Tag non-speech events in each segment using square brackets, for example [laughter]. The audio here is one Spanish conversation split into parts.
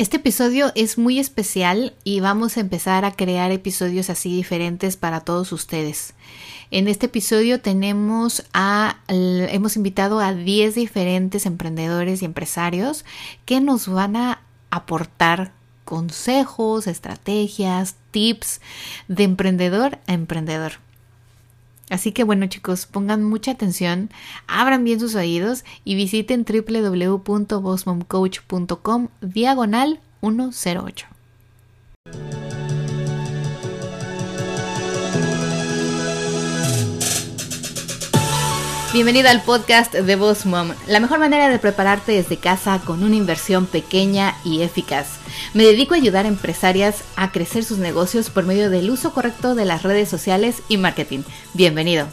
Este episodio es muy especial y vamos a empezar a crear episodios así diferentes para todos ustedes. En este episodio tenemos a, hemos invitado a 10 diferentes emprendedores y empresarios que nos van a aportar consejos, estrategias, tips de emprendedor a emprendedor. Así que bueno chicos, pongan mucha atención, abran bien sus oídos y visiten www.bossmomcoach.com diagonal 108. Bienvenida al podcast de Boss Mom, la mejor manera de prepararte desde casa con una inversión pequeña y eficaz. Me dedico a ayudar a empresarias a crecer sus negocios por medio del uso correcto de las redes sociales y marketing. Bienvenido.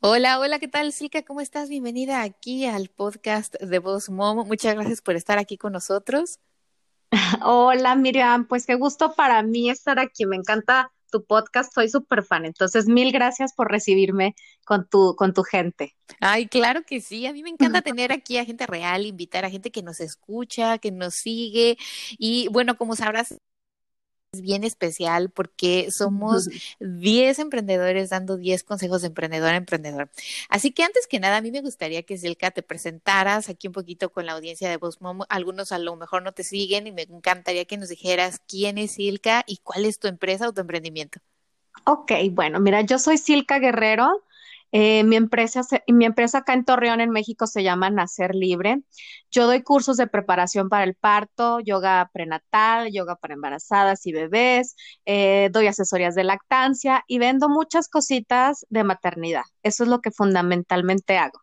Hola, hola, ¿qué tal, Silka? ¿Cómo estás? Bienvenida aquí al podcast de Boss Mom. Muchas gracias por estar aquí con nosotros. [laughs] Hola Miriam, pues qué gusto para mí estar aquí, me encanta tu podcast, soy súper fan, entonces mil gracias por recibirme con tu, con tu gente. Ay, claro que sí, a mí me encanta [laughs] tener aquí a gente real, invitar a gente que nos escucha, que nos sigue y bueno, como sabrás, bien especial porque somos [laughs] 10 emprendedores dando 10 consejos de emprendedor a emprendedor. Así que antes que nada, a mí me gustaría que Silka te presentaras aquí un poquito con la audiencia de Voz Algunos a lo mejor no te siguen y me encantaría que nos dijeras quién es Silka y cuál es tu empresa o tu emprendimiento. Ok, bueno, mira, yo soy Silka Guerrero. Eh, mi, empresa, mi empresa acá en Torreón, en México, se llama Nacer Libre. Yo doy cursos de preparación para el parto, yoga prenatal, yoga para embarazadas y bebés, eh, doy asesorías de lactancia y vendo muchas cositas de maternidad. Eso es lo que fundamentalmente hago.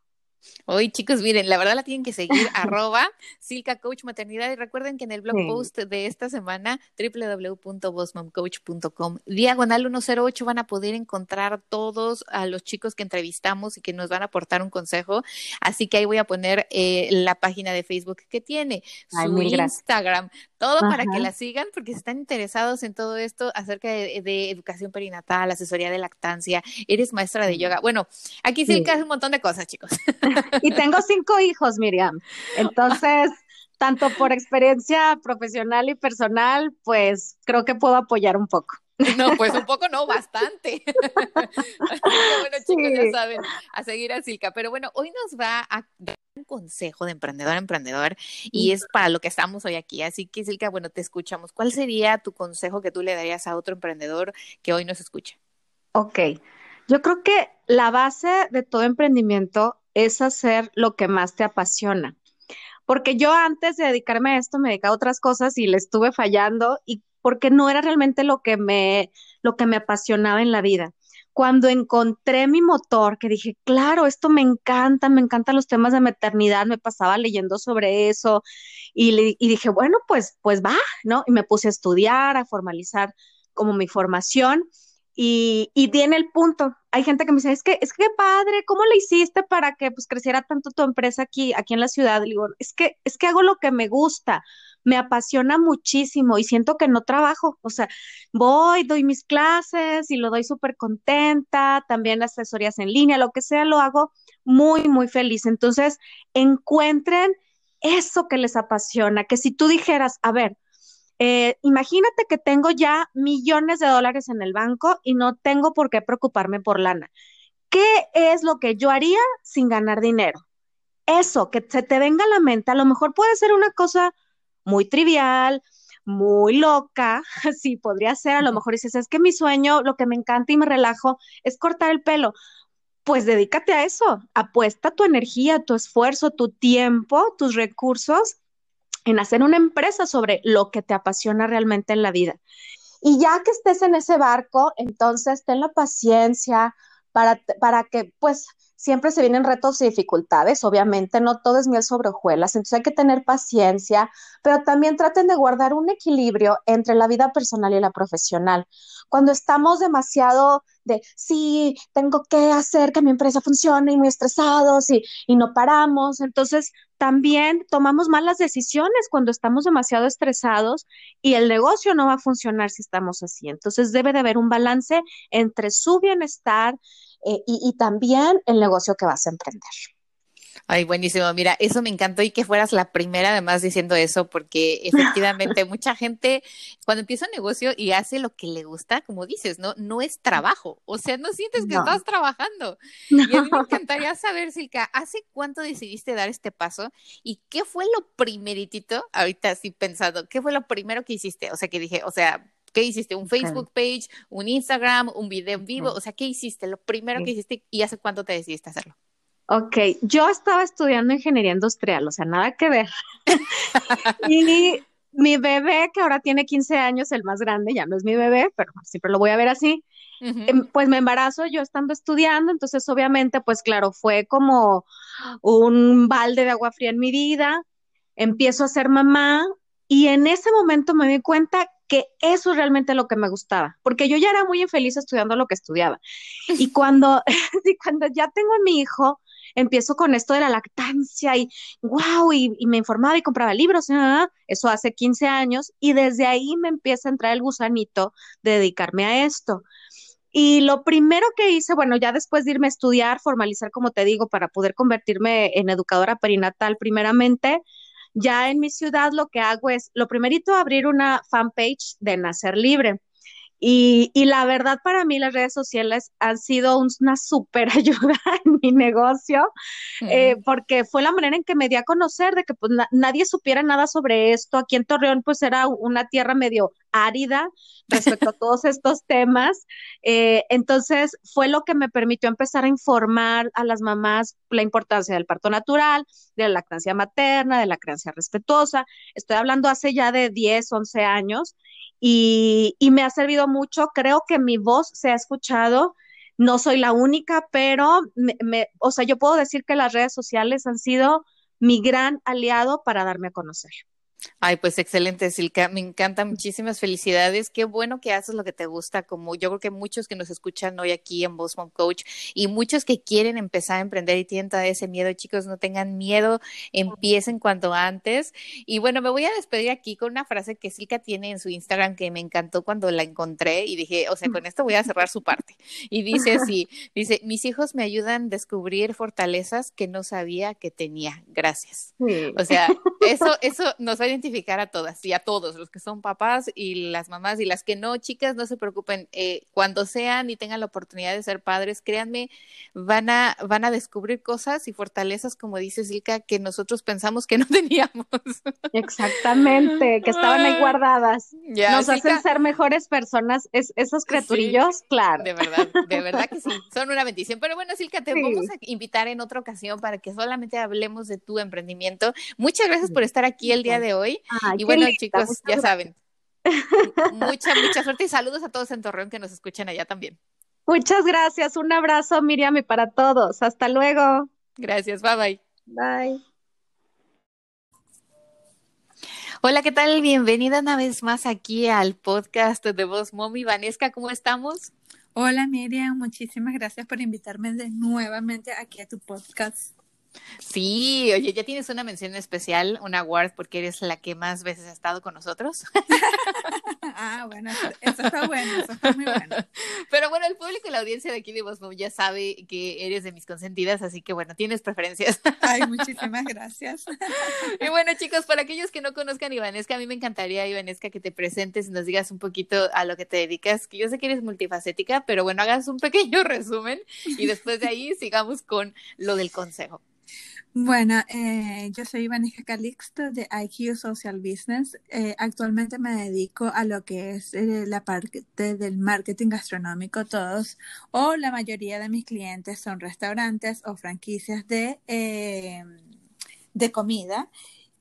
Hoy, chicos, miren, la verdad la tienen que seguir, [laughs] arroba Silka Coach Maternidad. Y recuerden que en el blog post de esta semana, www.bossmomcoach.com, diagonal 108, van a poder encontrar todos a los chicos que entrevistamos y que nos van a aportar un consejo. Así que ahí voy a poner eh, la página de Facebook que tiene, su Instagram, todo para que la sigan, porque si están interesados en todo esto acerca de, educación perinatal, asesoría de lactancia, eres maestra de yoga. Bueno, aquí Silka hace un montón de cosas, chicos. [laughs] Y tengo cinco hijos, Miriam. Entonces, tanto por experiencia profesional y personal, pues creo que puedo apoyar un poco. No, pues un poco no, bastante. [laughs] bueno, chicos, ya saben, a seguir a Silka. Pero bueno, hoy nos va a dar un consejo de emprendedor a emprendedor y es para lo que estamos hoy aquí. Así que, Silka, bueno, te escuchamos. ¿Cuál sería tu consejo que tú le darías a otro emprendedor que hoy nos escucha? Ok, yo creo que la base de todo emprendimiento es hacer lo que más te apasiona. Porque yo antes de dedicarme a esto me dedicaba a otras cosas y le estuve fallando y porque no era realmente lo que me lo que me apasionaba en la vida. Cuando encontré mi motor, que dije, claro, esto me encanta, me encantan los temas de maternidad, me pasaba leyendo sobre eso y, y dije, bueno, pues, pues va, ¿no? Y me puse a estudiar, a formalizar como mi formación y, y tiene el punto. Hay gente que me dice, es que, es que padre, ¿cómo le hiciste para que pues creciera tanto tu empresa aquí, aquí en la ciudad? digo, es que, es que hago lo que me gusta, me apasiona muchísimo y siento que no trabajo. O sea, voy, doy mis clases y lo doy súper contenta, también asesorías en línea, lo que sea, lo hago muy, muy feliz. Entonces, encuentren eso que les apasiona, que si tú dijeras, a ver, eh, imagínate que tengo ya millones de dólares en el banco y no tengo por qué preocuparme por lana. ¿Qué es lo que yo haría sin ganar dinero? Eso, que se te venga a la mente, a lo mejor puede ser una cosa muy trivial, muy loca, [laughs] sí, podría ser, a lo mejor dices, es que mi sueño, lo que me encanta y me relajo es cortar el pelo. Pues dedícate a eso, apuesta tu energía, tu esfuerzo, tu tiempo, tus recursos en hacer una empresa sobre lo que te apasiona realmente en la vida. Y ya que estés en ese barco, entonces ten la paciencia para, para que pues siempre se vienen retos y dificultades, obviamente no todo es miel sobre hojuelas, entonces hay que tener paciencia, pero también traten de guardar un equilibrio entre la vida personal y la profesional. Cuando estamos demasiado de, sí, tengo que hacer que mi empresa funcione y muy estresados y, y no paramos, entonces también tomamos malas decisiones cuando estamos demasiado estresados y el negocio no va a funcionar si estamos así. Entonces debe de haber un balance entre su bienestar, eh, y también el negocio que vas a emprender. Ay, buenísimo. Mira, eso me encantó y que fueras la primera además diciendo eso, porque [laughs] efectivamente mucha gente cuando empieza un negocio y hace lo que le gusta, como dices, no, no es trabajo. O sea, no sientes que estás trabajando. Y a mí me encantaría saber, Silka, ¿hace cuánto decidiste dar este paso? ¿Y qué fue lo primeritito, ahorita sí pensando, qué fue lo primero que hiciste? O sea, que dije, o sea, ¿Qué hiciste? ¿Un Facebook page? ¿Un Instagram? ¿Un video en vivo? O sea, ¿qué hiciste? Lo primero que hiciste y hace cuánto te decidiste hacerlo. Ok, yo estaba estudiando ingeniería industrial, o sea, nada que ver. [laughs] y mi bebé, que ahora tiene 15 años, el más grande, ya no es mi bebé, pero siempre lo voy a ver así, em, pues me embarazo yo estando estudiando, entonces obviamente, pues claro, fue como un balde de agua fría en mi vida, empiezo a ser mamá y en ese momento me di cuenta que eso es realmente lo que me gustaba, porque yo ya era muy infeliz estudiando lo que estudiaba. Y [laughs] cuando, [laughs] y cuando ya tengo a mi hijo, empiezo con esto de la lactancia y wow, y, me informaba y compraba libros, eso hace 15 años, y desde ahí me empieza a entrar el gusanito de dedicarme a esto. Y lo primero que hice, bueno, ya después de irme a estudiar, formalizar, como te digo, para poder convertirme en educadora perinatal primeramente, ya en mi ciudad lo que hago es, lo primerito, abrir una fanpage de Nacer Libre. Y, y, la verdad para mí las redes sociales han sido una súper [laughs] ayuda en mi negocio, eh, porque fue la manera en que me di a conocer de que pues, nadie supiera nada sobre esto. Aquí en Torreón pues era una tierra medio árida respecto a [laughs] todos estos temas. Eh, entonces fue lo que me permitió empezar a informar a las mamás la importancia del parto natural, de la lactancia materna, de la crianza respetuosa. Estoy hablando hace ya de 10, 11 años y, me ha servido mucho. Creo que mi voz se ha escuchado. No soy la única, pero me, o sea, yo puedo decir que las redes sociales han sido mi gran aliado para darme a conocer. Ay, pues excelente, Silka. Me encanta, muchísimas felicidades. Qué bueno que haces lo que te gusta, como yo creo que muchos que nos escuchan hoy aquí en Boss Mom Coach y muchos que quieren empezar a emprender y tienen todo ese miedo, chicos, no tengan miedo, empiecen cuanto antes. Y bueno, me voy a despedir aquí con una frase que Silka tiene en su Instagram que me encantó cuando la encontré y dije, o sea, con esto voy a cerrar su parte. Y dice así, dice, mis hijos me ayudan a descubrir fortalezas que no sabía que tenía. Gracias. O sea, eso, eso nos identificar a todas y a todos, los que son papás y las mamás y las que no, chicas, no se preocupen, eh, cuando sean y tengan la oportunidad de ser padres, créanme, van a, van a descubrir cosas y fortalezas, como dice Silka, que nosotros pensamos que no [laughs] teníamos. Exactamente, que estaban ahí guardadas. Nos hacen ser mejores personas, es, esos criaturillos, claro. De verdad, de verdad que sí, son una bendición. Pero bueno, Silka, te vamos a invitar en otra ocasión para que solamente hablemos de tu emprendimiento. Muchas gracias por estar aquí el día de hoy. Y bueno, chicos, ya saben. [laughs] mucha, mucha suerte y saludos a todos en Torreón que nos escuchan allá también. Muchas gracias. Un abrazo, Miriam, y para todos. Hasta luego. Gracias. Bye bye. Bye. Hola, ¿qué tal? Bienvenida una vez más aquí al podcast de Voz Mommy. Vanesca, ¿cómo estamos? Hola, Miriam. Muchísimas gracias por invitarme de nuevamente aquí a tu podcast. Sí, oye, ya tienes una mención especial, un award, porque eres la que más veces ha estado con nosotros. [laughs] ah, bueno, eso está bueno, eso está muy bueno. Pero bueno, el público y la audiencia de aquí de Voz ya sabe que eres de mis consentidas, así que bueno, tienes preferencias. Ay, muchísimas gracias. [laughs] y bueno, chicos, para aquellos que no conozcan Ivanesca, a mí me encantaría, Ivanesca, que te presentes y nos digas un poquito a lo que te dedicas, que yo sé que eres multifacética, pero bueno, hagas un pequeño resumen y después de ahí sigamos con lo del consejo. Bueno, eh, yo soy Vanessa Calixto de IQ Social Business. Eh, actualmente me dedico a lo que es eh, la parte del marketing gastronómico. Todos o la mayoría de mis clientes son restaurantes o franquicias de, de comida.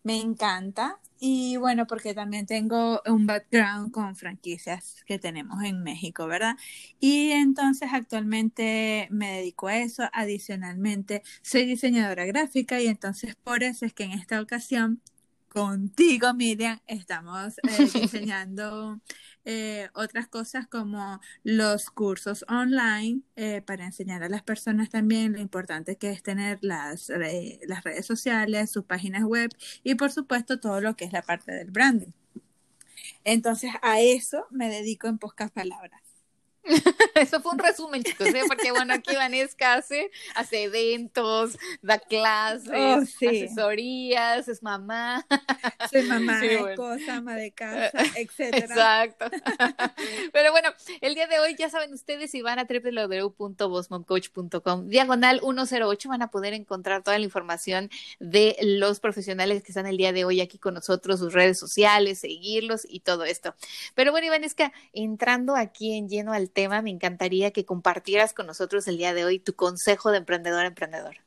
Me encanta y bueno, porque también tengo un background con franquicias que tenemos en México, ¿verdad? Y entonces actualmente me dedico a eso. Adicionalmente, soy diseñadora gráfica y entonces por eso es que en esta ocasión contigo, Miriam, estamos eh, [laughs] diseñando eh, otras cosas como los cursos online eh, para enseñar a las personas también lo importante que es tener las, las redes sociales, sus páginas web y por supuesto todo lo que es la parte del branding. Entonces a eso me dedico en pocas palabras. [laughs] Eso fue un resumen, chicos, ¿eh? porque bueno, aquí Vanessa hace, hace eventos, da clases, oh, asesorías, es mamá. Soy mamá, esposa, ama de [laughs] casa, etcétera. Exacto. [laughs] Pero bueno, el día de hoy ya saben ustedes si van a www.bosmomcoach.com diagonal 108 van a poder encontrar toda la información de los profesionales que están el día de hoy aquí con nosotros, sus redes sociales, seguirlos y todo esto. Pero bueno, Ivanesca, entrando aquí en lleno al tema, me encantaría que compartieras con nosotros el día de hoy tu consejo de emprendedor emprendedor.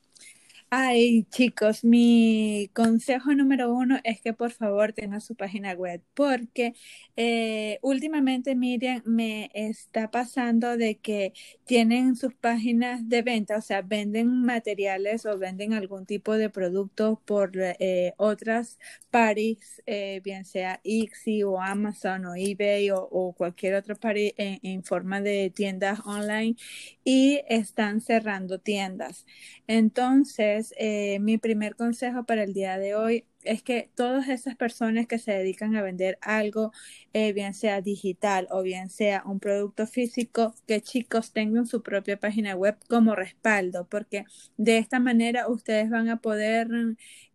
Ay, chicos, mi consejo número uno es que por favor tengan su página web, porque eh, últimamente, Miriam, me está pasando de que tienen sus páginas de venta, o sea, venden materiales o venden algún tipo de producto por eh, otras paris, eh, bien sea Ixi o Amazon o eBay o, cualquier otro party en, en forma de tiendas online y están cerrando tiendas. Entonces, eh, mi primer consejo para el día de hoy es que todas esas personas que se dedican a vender algo, eh, bien sea digital o bien sea un producto físico, que chicos tengan su propia página web como respaldo, porque de esta manera ustedes van a poder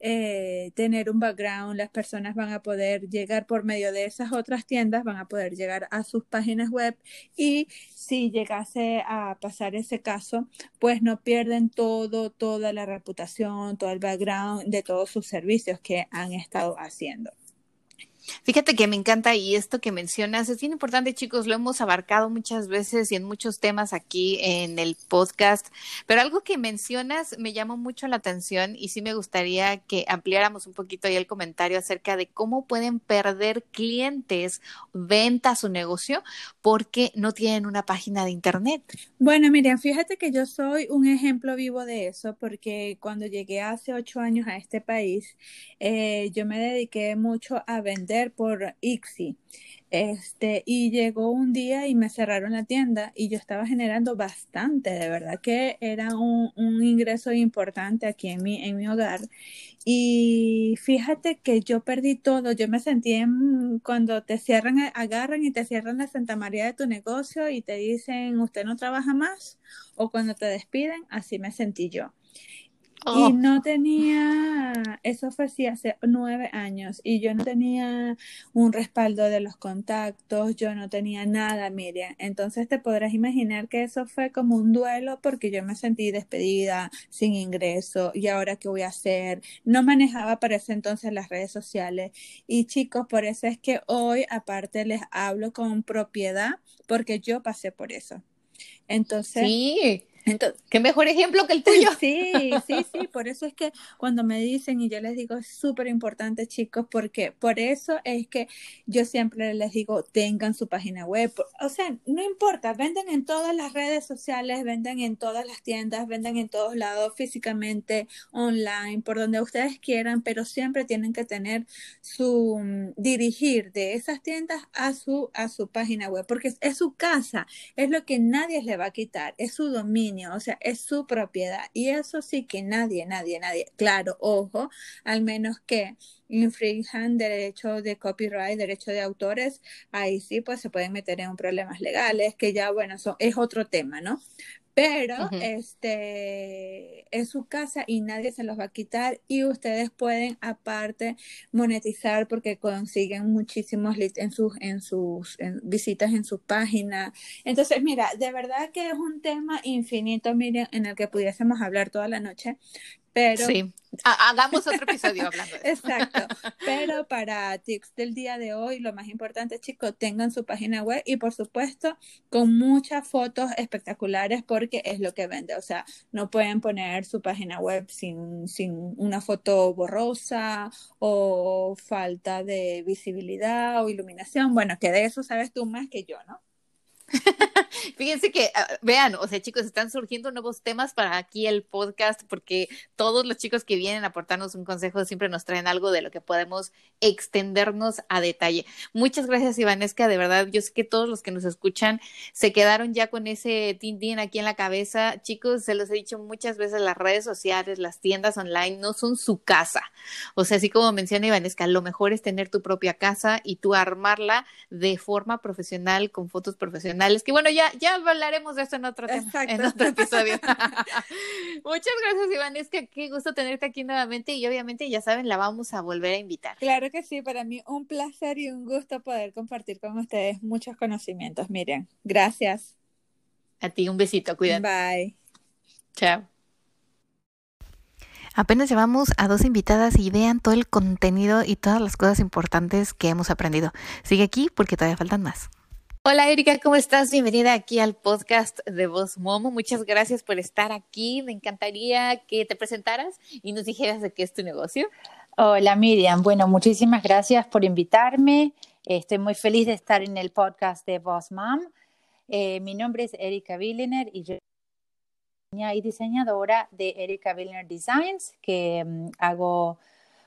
eh, tener un background, las personas van a poder llegar por medio de esas otras tiendas, van a poder llegar a sus páginas web y si llegase a pasar ese caso, pues no pierden todo, toda la reputación, todo el background de todos sus servicios que han estado haciendo. Fíjate que me encanta y esto que mencionas es bien importante, chicos, lo hemos abarcado muchas veces y en muchos temas aquí en el podcast, pero algo que mencionas me llamó mucho la atención y sí me gustaría que ampliáramos un poquito ahí el comentario acerca de cómo pueden perder clientes, ventas o negocio porque no tienen una página de internet. Bueno, Miriam, fíjate que yo soy un ejemplo vivo de eso porque cuando llegué hace ocho años a este país, eh, yo me dediqué mucho a vender por Ixi. Este, y llegó un día y me cerraron la tienda y yo estaba generando bastante, de verdad que era un, ingreso importante aquí en mi, en mi hogar. Y fíjate que yo perdí todo, yo me sentí en, cuando te cierran, agarran y te cierran la Santa María de tu negocio y te dicen, usted no trabaja más, o cuando te despiden, así me sentí yo. Y oh. no tenía, eso fue así hace nueve años, y yo no tenía un respaldo de los contactos, yo no tenía nada, Miriam. Entonces te podrás imaginar que eso fue como un duelo porque yo me sentí despedida, sin ingreso, y ahora qué voy a hacer. No manejaba para ese entonces las redes sociales. Y chicos, por eso es que hoy aparte les hablo con propiedad, porque yo pasé por eso. Entonces, sí. Entonces, qué mejor ejemplo que el [laughs] tuyo. Sí, sí, sí, por eso es que cuando me dicen y yo les digo es súper importante chicos, porque por eso es que yo siempre les digo tengan su página web, o sea, no importa, venden en todas las redes sociales, venden en todas las tiendas, venden en todos lados, físicamente, online, por donde ustedes quieran, pero siempre tienen que tener su mm, dirigir de esas tiendas a su a su página web, porque es su casa, es lo que nadie le va a quitar, es su dominio o sea, es su propiedad. Y eso sí que nadie, nadie, nadie, claro, ojo, al menos que infrinjan derecho de copyright, derecho de autores, ahí sí pues se pueden meter en problemas legales, que ya, bueno, eso es otro tema, ¿no? Pero este es su casa y nadie se los va a quitar y ustedes pueden aparte monetizar porque consiguen muchísimos leads en sus en sus visitas en su página. Entonces, mira, de verdad que es un tema infinito, miren, en el que pudiésemos hablar toda la noche, pero sí. Hagamos otro episodio hablando de eso. Exacto. [laughs] Pero para tips del día de hoy, lo más importante, chicos, tengan su página web y por supuesto con muchas fotos espectaculares porque es lo que vende. O sea, no pueden poner su página web sin, sin una foto borrosa o falta de visibilidad o iluminación. Bueno, que de eso sabes tú más que yo, ¿no? [laughs] Fíjense que, ah, vean, o sea, chicos, están surgiendo nuevos temas para aquí el podcast porque todos los chicos que vienen a aportarnos un consejo siempre nos traen algo de lo que podemos extendernos a detalle. Muchas gracias, Ivanesca, de verdad, yo sé que todos los que nos escuchan se quedaron ya con ese tin aquí en la cabeza. Chicos, se los he dicho muchas veces, las redes sociales, las tiendas online no son su casa. O sea, así como menciona Ivanesca, lo mejor es tener tu propia casa y tú armarla de forma profesional, con fotos profesionales personales, que bueno, ya, ya hablaremos de eso en otro tema, en otro episodio. [laughs] [laughs] Muchas gracias, Iván. Es que qué gusto tenerte aquí nuevamente y obviamente, ya saben, la vamos a volver a invitar. Claro que sí, para mí un placer y un gusto poder compartir con ustedes muchos conocimientos. Miren, gracias. A ti un besito, cuídate. Bye. Chao. Apenas llevamos a dos invitadas y vean todo el contenido y todas las cosas importantes que hemos aprendido. Sigue aquí porque todavía faltan más. Hola Erika, ¿cómo estás? Bienvenida aquí al podcast de Voz Momo. Muchas gracias por estar aquí. Me encantaría que te presentaras y nos dijeras de qué es tu negocio. Hola Miriam, bueno, muchísimas gracias por invitarme. Estoy muy feliz de estar en el podcast de Boss Mom. Eh, mi nombre es Erika Billiner y yo y diseñadora de Erika Billner Designs, que um, hago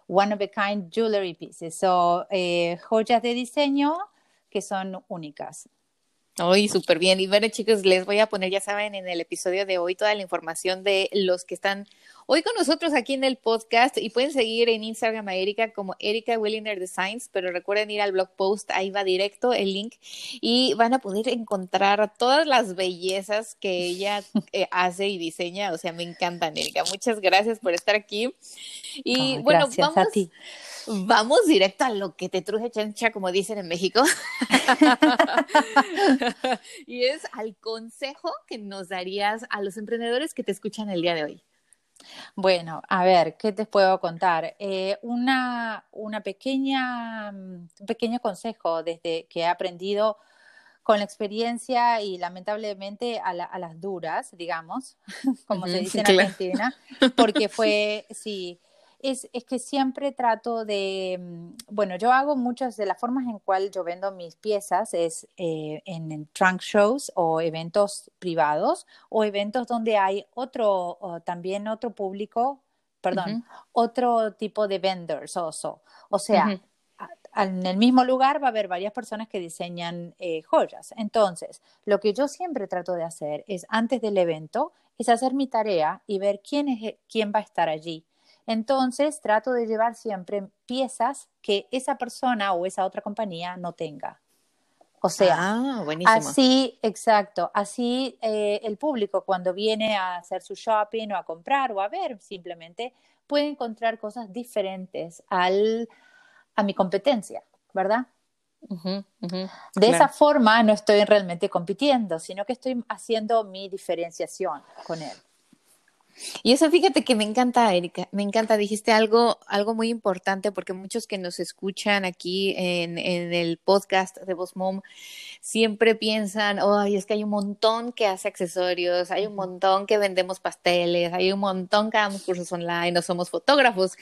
one of a kind jewelry pieces, so eh, joyas de diseño que son únicas. Hoy súper bien. Y bueno, chicos, les voy a poner, ya saben, en el episodio de hoy toda la información de los que están hoy con nosotros aquí en el podcast y pueden seguir en Instagram a Erika como Erika Williner Designs, pero recuerden ir al blog post, ahí va directo el link y van a poder encontrar todas las bellezas que ella [laughs] eh, hace y diseña. O sea, me encantan, Erika. Muchas gracias por estar aquí. Y bueno, vamos. A ti. Vamos directo a lo que te truje chancha, como dicen en México. [laughs] [laughs] y es al consejo que nos darías a los emprendedores que te escuchan el día de hoy. Bueno, a ver, ¿qué te puedo contar? Eh, una, una pequeña, mm, un pequeño consejo desde que he aprendido con la experiencia y lamentablemente a, las duras, digamos, [laughs] como se dice en Argentina, [laughs] porque fue, sí, es, es, que siempre trato de, mm, bueno, yo hago muchas de las formas en cual yo vendo mis piezas es eh, en, trunk shows o eventos privados o eventos donde hay otro, también otro público, perdón, otro tipo de vendors also. O sea, en el mismo lugar va a haber varias personas que diseñan eh, joyas. Entonces, lo que yo siempre trato de hacer es antes del evento, es hacer mi tarea y ver quién, es, quién va a estar allí entonces trato de llevar siempre piezas que esa persona o esa otra compañía no tenga. O sea, ah, así, exacto, así eh, el público cuando viene a hacer su shopping o a comprar o a ver simplemente puede encontrar cosas diferentes al, a mi competencia, ¿verdad? de esa forma no estoy realmente compitiendo, sino que estoy haciendo mi diferenciación con él. Y eso fíjate que me encanta, Erika, me encanta, dijiste algo, algo muy importante porque muchos que nos escuchan aquí en, en el podcast de Voz Mom siempre piensan, ay, es que hay un montón que hace accesorios, hay un montón que vendemos pasteles, hay un montón que damos cursos online, no somos fotógrafos.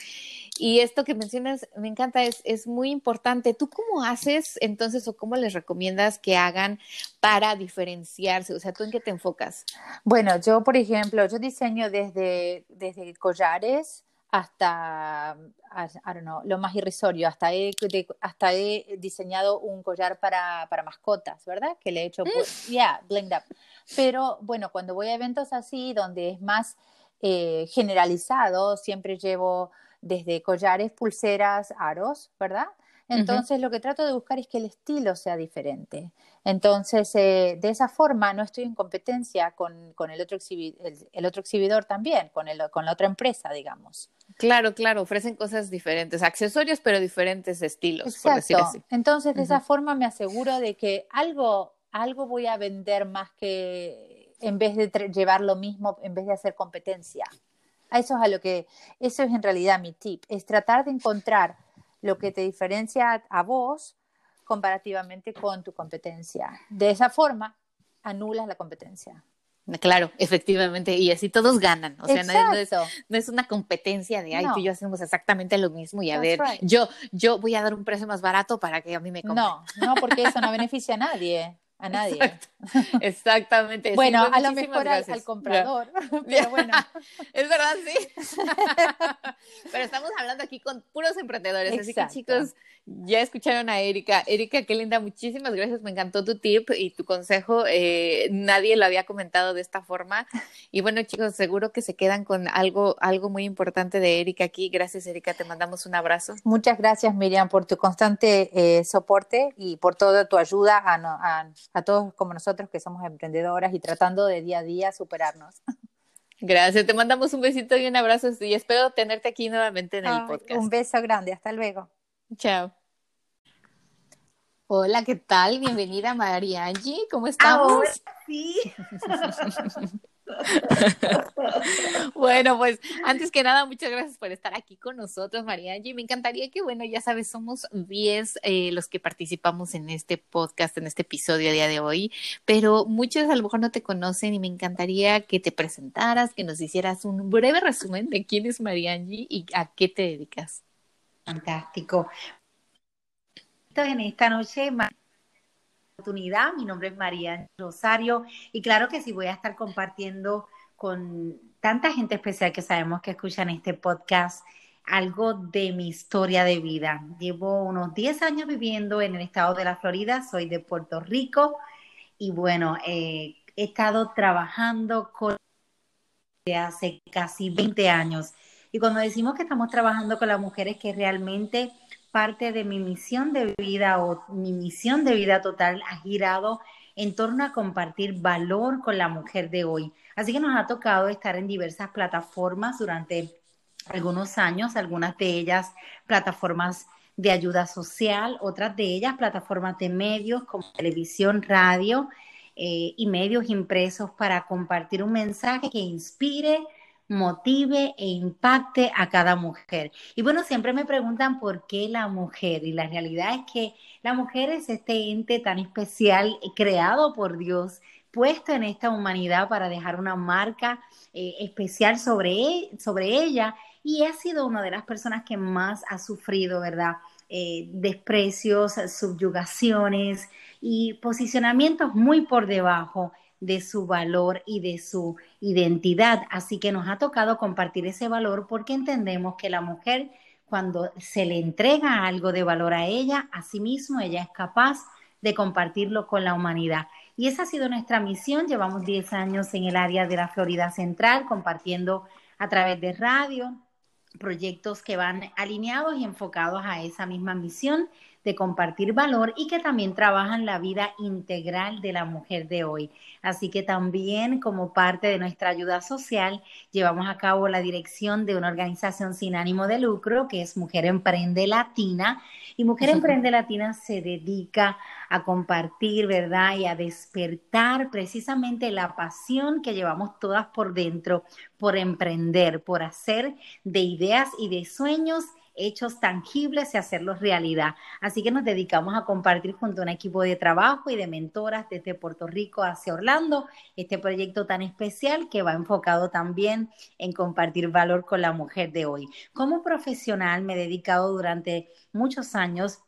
Y esto que mencionas me encanta, es, es muy importante. ¿Tú cómo haces entonces o cómo les recomiendas que hagan para diferenciarse? O sea, ¿tú en qué te enfocas? Bueno, yo, por ejemplo, yo diseño desde, desde collares hasta, I don't know, lo más irrisorio, hasta he, hasta he diseñado un collar para, para mascotas, ¿verdad? Que le he hecho, pues, yeah, blend up. Pero bueno, cuando voy a eventos así, donde es más eh, generalizado, siempre llevo desde collares, pulseras, aros, ¿verdad? Entonces lo que trato de buscar es que el estilo sea diferente. Entonces, eh, de esa forma no estoy en competencia con, con el, otro el, otro exhibidor también, con, el, con la otra empresa, digamos. Claro, claro, ofrecen cosas diferentes, accesorios, pero diferentes estilos. Exacto. Entonces, de esa forma me aseguro de que algo, algo voy a vender más que en vez de llevar lo mismo, en vez de hacer competencia. Eso es a lo que, eso es en realidad mi tip, es tratar de encontrar lo que te diferencia a vos comparativamente con tu competencia. De esa forma, anulas la competencia. Claro, efectivamente, y así todos ganan. O sea, no es, no es, una competencia de, ay, tú y yo hacemos exactamente lo mismo y a ver, yo, yo voy a dar un precio más barato para que a mí me compren. No, no, porque eso no beneficia a nadie a nadie. Exactamente. bueno, a lo mejor al, comprador, [laughs] pero bueno. [laughs] es verdad, sí. [laughs] pero estamos hablando aquí con puros emprendedores, así que chicos, Ya escucharon a Erika. Erika, qué linda, muchísimas gracias. Me encantó tu tip y tu consejo. Eh, nadie lo había comentado de esta forma. Y bueno, chicos, seguro que se quedan con algo, algo muy importante de Erika aquí. Gracias, Erika. Te mandamos un abrazo. Muchas gracias, Miriam, por tu constante eh, soporte y por toda tu ayuda a, a todos como nosotros que somos emprendedoras y tratando de día a día superarnos. Gracias, te mandamos un besito y un abrazo y espero tenerte aquí nuevamente en el podcast. Un beso grande, hasta luego. Chao. Hola, ¿qué tal? Bienvenida María Angie, ¿cómo estamos? sí. [laughs] [laughs] bueno, pues antes que nada, muchas gracias por estar aquí con nosotros, María Angie. Me encantaría que, bueno, ya sabes, somos 10 eh, los que participamos en este podcast, en este episodio a día de hoy, pero muchos a lo mejor no te conocen y me encantaría que te presentaras, que nos hicieras un breve resumen de quién es María Angie y a qué te dedicas. Fantástico. En esta noche, oportunidad. Mi nombre es María Rosario y claro que sí voy a estar compartiendo con tanta gente especial que sabemos que escuchan este podcast algo de mi historia de vida. Llevo unos 10 años viviendo en el estado de la Florida, soy de Puerto Rico y bueno, eh, he estado trabajando con hace casi 20 años. Y cuando decimos que estamos trabajando con las mujeres que realmente parte de mi misión de vida o mi misión de vida total ha girado en torno a compartir valor con la mujer de hoy. Así que nos ha tocado estar en diversas plataformas durante algunos años, algunas de ellas plataformas de ayuda social, otras de ellas plataformas de medios como televisión, radio eh, y medios impresos para compartir un mensaje que inspire, motive e impacte a cada mujer. Y bueno, siempre me preguntan por qué la mujer y la realidad es que la mujer es este ente tan especial creado por Dios puesto en esta humanidad para dejar una marca eh, especial sobre, e, sobre ella y ha sido una de las personas que más ha sufrido, ¿verdad? Eh, desprecios, subyugaciones y posicionamientos muy por debajo de su valor y de su identidad. Así que nos ha tocado compartir ese valor porque entendemos que la mujer, cuando se le entrega algo de valor a ella, a sí mismo, ella es capaz de compartirlo con la humanidad. Y esa ha sido nuestra misión. Llevamos 10 años en el área de la Florida Central compartiendo a través de radio proyectos que van alineados y enfocados a esa misma misión de compartir valor y que también trabajan la vida integral de la mujer de hoy. Así que también como parte de nuestra ayuda social llevamos a cabo la dirección de una organización sin ánimo de lucro que es Mujer Emprende Latina y Mujer Emprende Latina se dedica a compartir, ¿verdad? Y a despertar precisamente la pasión que llevamos todas por dentro por emprender, por hacer de ideas y de sueños hechos tangibles y hacerlos realidad. Así que nos dedicamos a compartir junto a un equipo de trabajo y de mentoras desde Puerto Rico hacia Orlando este proyecto tan especial que va enfocado también en compartir valor con la mujer de hoy. Como profesional me he dedicado durante muchos años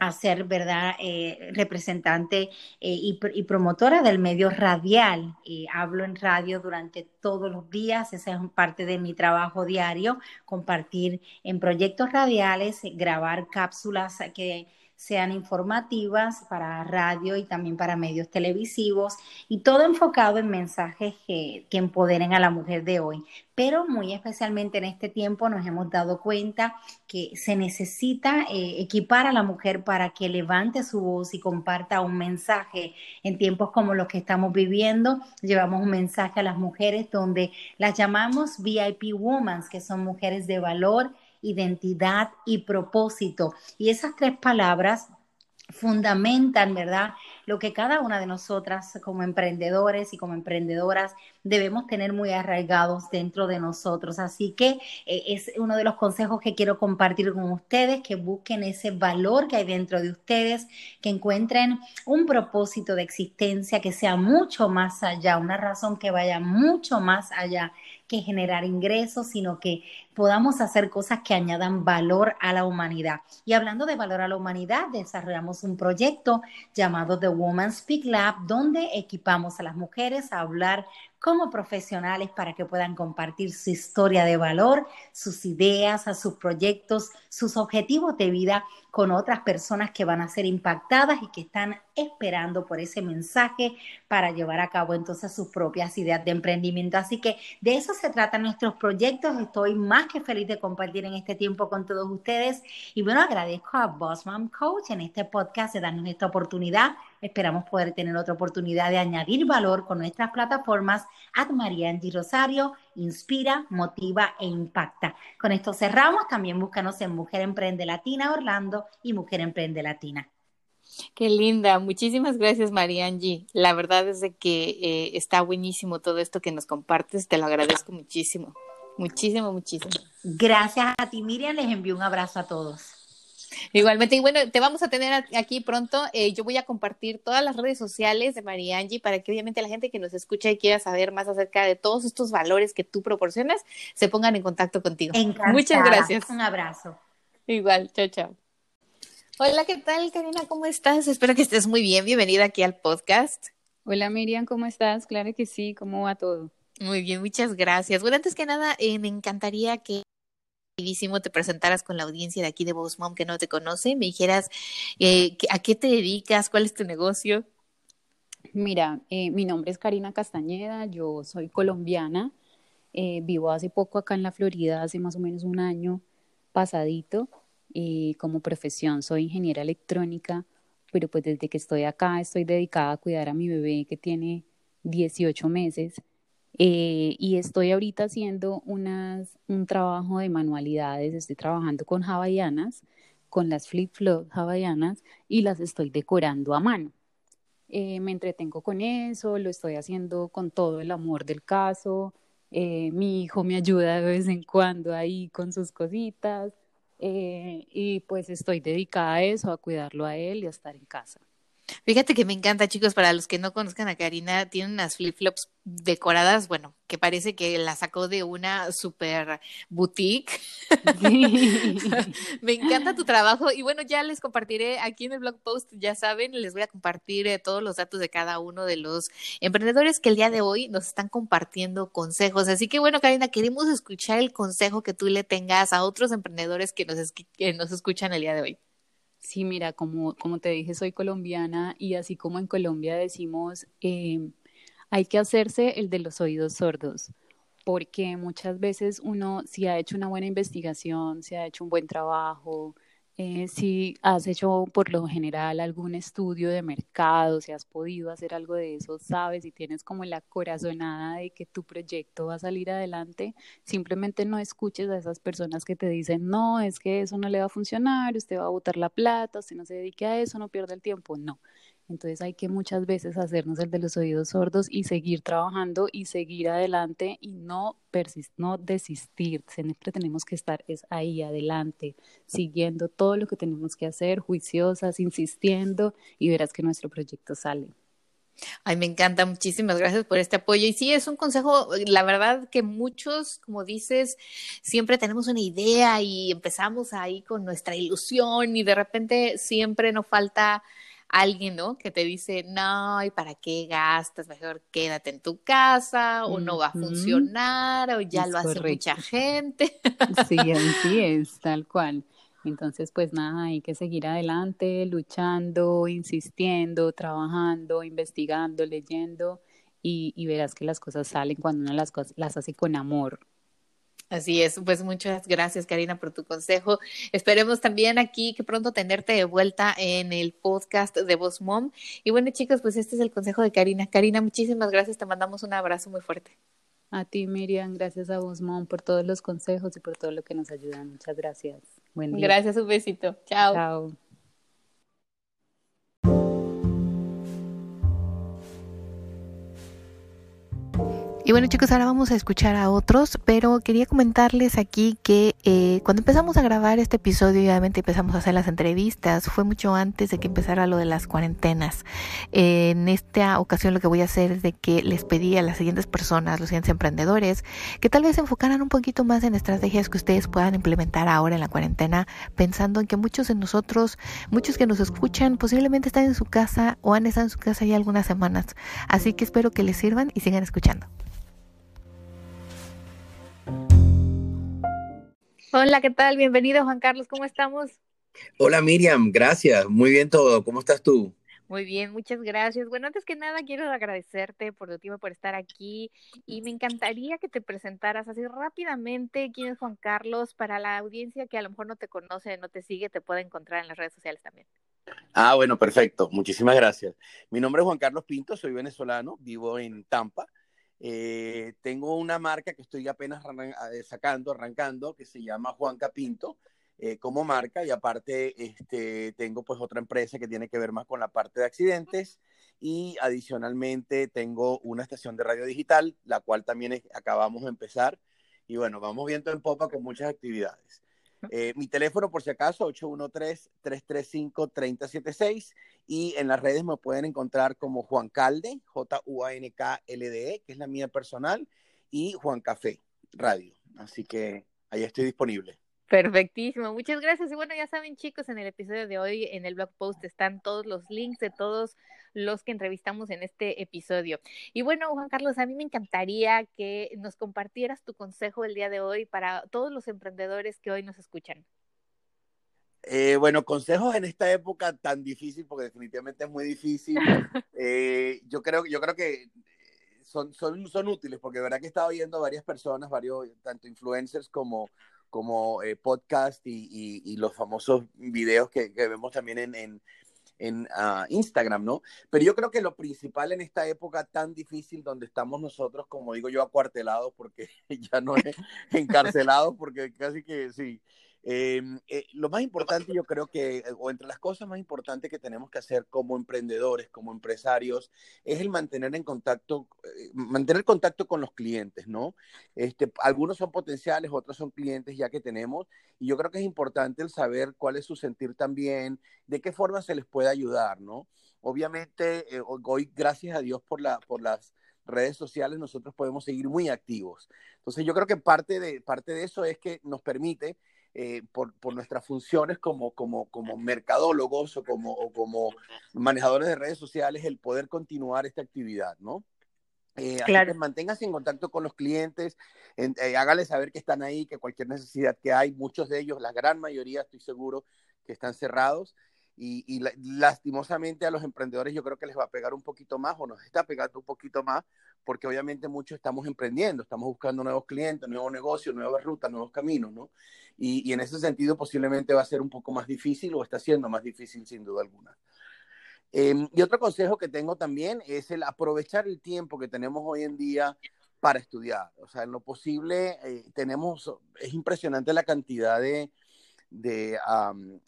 a ser, ¿verdad?, eh, representante eh, y, promotora del medio radial. hablo en radio durante todos los días, esa es parte de mi trabajo diario, compartir en proyectos radiales, grabar cápsulas que sean informativas para radio y también para medios televisivos y todo enfocado en mensajes que, empoderen a la mujer de hoy. Pero muy especialmente en este tiempo nos hemos dado cuenta que se necesita eh, equipar a la mujer para que levante su voz y comparta un mensaje en tiempos como los que estamos viviendo. Llevamos un mensaje a las mujeres donde las llamamos VIP Women, que son mujeres de valor identidad y propósito. Y esas tres palabras fundamentan, ¿verdad? Lo que cada una de nosotras como emprendedores y como emprendedoras debemos tener muy arraigados dentro de nosotros. Así que eh, es uno de los consejos que quiero compartir con ustedes, que busquen ese valor que hay dentro de ustedes, que encuentren un propósito de existencia que sea mucho más allá, una razón que vaya mucho más allá que generar ingresos, sino que podamos hacer cosas que añadan valor a la humanidad. Y hablando de valor a la humanidad, desarrollamos un proyecto llamado The Woman Speak Lab, donde equipamos a las mujeres a hablar como profesionales para que puedan compartir su historia de valor, sus ideas, sus proyectos, sus objetivos de vida con otras personas que van a ser impactadas y que están esperando por ese mensaje para llevar a cabo entonces sus propias ideas de emprendimiento. Así que de eso se tratan nuestros proyectos. Estoy más que feliz de compartir en este tiempo con todos ustedes. Y bueno, agradezco a Bossman Coach en este podcast de darnos esta oportunidad. Esperamos poder tener otra oportunidad de añadir valor con nuestras plataformas Ad María Angie Rosario, Inspira, Motiva e Impacta. Con esto cerramos. También búscanos en Mujer Emprende Latina Orlando y Mujer Emprende Latina. Qué linda, muchísimas gracias María Angie. La verdad es de que eh, está buenísimo todo esto que nos compartes, te lo agradezco muchísimo, muchísimo, muchísimo. Gracias a ti Miriam, les envío un abrazo a todos. Igualmente, y bueno, te vamos a tener aquí pronto. Eh, yo voy a compartir todas las redes sociales de María Angie para que obviamente la gente que nos escucha y quiera saber más acerca de todos estos valores que tú proporcionas se pongan en contacto contigo. Muchas gracias. Un abrazo. Igual, chao, chao. Hola, ¿qué tal, Karina? ¿Cómo estás? Espero que estés muy bien. Bienvenida aquí al podcast. Hola, Miriam, ¿cómo estás? Claro que sí, ¿cómo va todo? Muy bien, muchas gracias. Bueno, antes que nada, eh, me encantaría que te presentaras con la audiencia de aquí de Boss Mom que no te conoce, me dijeras eh, a qué te dedicas, cuál es tu negocio. Mira, eh, mi nombre es Karina Castañeda, yo soy colombiana, vivo hace poco acá en la Florida, hace más o menos un año pasadito y como profesión soy ingeniera electrónica, pero pues desde que estoy acá estoy dedicada a cuidar a mi bebé que tiene 18 meses eh, y estoy ahorita haciendo un trabajo de manualidades, estoy trabajando con hawaianas, con las flip-flop hawaianas y las estoy decorando a mano. Eh, me entretengo con eso, lo estoy haciendo con todo el amor del caso. Eh, mi hijo me ayuda de vez en cuando ahí con sus cositas. Y pues estoy dedicada a eso, a cuidarlo a él y a estar en casa. Fíjate que me encanta, chicos, para los que no conozcan a Karina, tiene unas flip-flops decoradas, bueno, que parece que la sacó de una super boutique. [laughs] me encanta tu trabajo y bueno, ya les compartiré aquí en el blog post, ya saben, les voy a compartir eh, todos los datos de cada uno de los emprendedores que el día de hoy nos están compartiendo consejos. Así que bueno, Karina, queremos escuchar el consejo que tú le tengas a otros emprendedores que nos, que nos escuchan el día de hoy. Sí, mira, como, como te dije, soy colombiana y así como en Colombia decimos, eh, hay que hacerse el de los oídos sordos, porque muchas veces uno, si ha hecho una buena investigación, si ha hecho un buen trabajo, eh, si has hecho por lo general algún estudio de mercado, si has podido hacer algo de eso, sabes, y tienes como la corazonada de que tu proyecto va a salir adelante, simplemente no escuches a esas personas que te dicen, no, es que eso no le va a funcionar, usted va a botar la plata, usted no se dedique a eso, no pierda el tiempo, no. Entonces hay que muchas veces hacernos el de los oídos sordos y seguir trabajando y seguir adelante y no, no desistir. Siempre tenemos que estar es ahí adelante, siguiendo todo lo que tenemos que hacer, juiciosas, insistiendo y verás que nuestro proyecto sale. Ay, me encanta, muchísimas gracias por este apoyo. Y sí, es un consejo, la verdad que muchos, como dices, siempre tenemos una idea y empezamos ahí con nuestra ilusión y de repente siempre nos falta alguien, ¿no? Que te dice, no, ¿y para qué gastas? Mejor quédate en tu casa, o no va a funcionar, o ya lo hace mucha gente. Sí, [laughs] así es, tal cual. Entonces, pues nada, hay que seguir adelante, luchando, insistiendo, trabajando, investigando, leyendo, y, y verás que las cosas salen cuando uno las, las hace con amor. Así es, pues muchas gracias Karina por tu consejo. Esperemos también aquí que pronto tenerte de vuelta en el podcast de Voz Mom. Y bueno chicos, pues este es el consejo de Karina. Karina, muchísimas gracias, te mandamos un abrazo muy fuerte. A ti Miriam, gracias a Voz Mom por todos los consejos y por todo lo que nos ayudan. Muchas gracias. Buen día. Gracias, un besito. Chao. Chao. Y bueno chicos, ahora vamos a escuchar a otros, pero quería comentarles aquí que eh, cuando empezamos a grabar este episodio obviamente empezamos a hacer las entrevistas, fue mucho antes de que empezara lo de las cuarentenas. en esta ocasión lo que voy a hacer es de que les pedí a las siguientes personas, los siguientes emprendedores, que tal vez se enfocaran un poquito más en estrategias que ustedes puedan implementar ahora en la cuarentena, pensando en que muchos de nosotros, muchos que nos escuchan, posiblemente están en su casa o han estado en su casa ya algunas semanas. Así que espero que les sirvan y sigan escuchando. Hola, ¿qué tal? Bienvenido, Juan Carlos, ¿cómo estamos? Hola, Miriam, gracias. Muy bien todo. ¿Cómo estás tú? Muy bien, muchas gracias. Bueno, antes que nada quiero agradecerte por tu tiempo, por estar aquí y me encantaría que te presentaras así rápidamente quién es Juan Carlos para la audiencia que a lo mejor no te conoce, no te sigue, te puede encontrar en las redes sociales también. Ah, bueno, perfecto. Muchísimas gracias. Mi nombre es Juan Carlos Pinto, soy venezolano, vivo en Tampa. Eh, tengo una marca que estoy apenas eh, sacando, arrancando, que se llama Juanca Pinto eh, como marca y aparte este, tengo pues otra empresa que tiene que ver más con la parte de accidentes y adicionalmente tengo una estación de radio digital, la cual también acabamos de empezar y bueno, vamos viendo en popa con muchas actividades. Eh, mi teléfono, por si acaso, 813-335-3076. Y en las redes me pueden encontrar como Juan Calde, J-U-A-N-K-L-D-E, que es la mía personal, y Juan Café Radio. Así que ahí estoy disponible. Perfectísimo, muchas gracias. Y bueno, ya saben chicos, en el episodio de hoy, en el blog post están todos los links de todos los que entrevistamos en este episodio. Y bueno, Juan Carlos, a mí me encantaría que nos compartieras tu consejo el día de hoy para todos los emprendedores que hoy nos escuchan. Eh, bueno, consejos en esta época tan difícil, porque definitivamente es muy difícil. [laughs] Eh, yo, creo, yo creo que son, son, son útiles, porque de verdad que he estado viendo varias personas, varios, tanto influencers como como eh, podcast y, los famosos videos que, vemos también en, en, ah, Instagram, ¿no? Pero yo creo que lo principal en esta época tan difícil donde estamos nosotros, como digo yo, acuartelados, porque [laughs] ya no es [laughs] encarcelados, porque casi que sí, Em, eh, lo más importante, yo creo que, eh, o entre las cosas más importantes que tenemos que hacer como emprendedores, como empresarios, es el mantener en contacto, eh, mantener contacto con los clientes, ¿no? Este, algunos son potenciales, otros son clientes ya que tenemos, y yo creo que es importante el saber cuál es su sentir también, de qué forma se les puede ayudar, ¿no? Obviamente, hoy, gracias a Dios por, la, por las redes sociales, nosotros podemos seguir muy activos. Entonces, yo creo que parte de, parte de eso es que nos permite eh, por, por, nuestras funciones como, como, como mercadólogos o como, o como manejadores de redes sociales, el poder continuar esta actividad, ¿no? Eh, claro. manténgase en contacto con los clientes, eh, hágale saber que están ahí, que cualquier necesidad que hay, muchos de ellos, la gran mayoría, estoy seguro, que están cerrados. Y, y lastimosamente a los emprendedores yo creo que les va a pegar un poquito más o nos está pegando un poquito más porque obviamente muchos estamos emprendiendo, estamos buscando nuevos clientes, nuevos negocios, nuevas rutas, nuevos caminos, ¿no? Y, y, en ese sentido posiblemente va a ser un poco más difícil o está siendo más difícil sin duda alguna. Eh, y otro consejo que tengo también es el aprovechar el tiempo que tenemos hoy en día para estudiar. O sea, en lo posible eh, tenemos, es impresionante la cantidad de, de, um,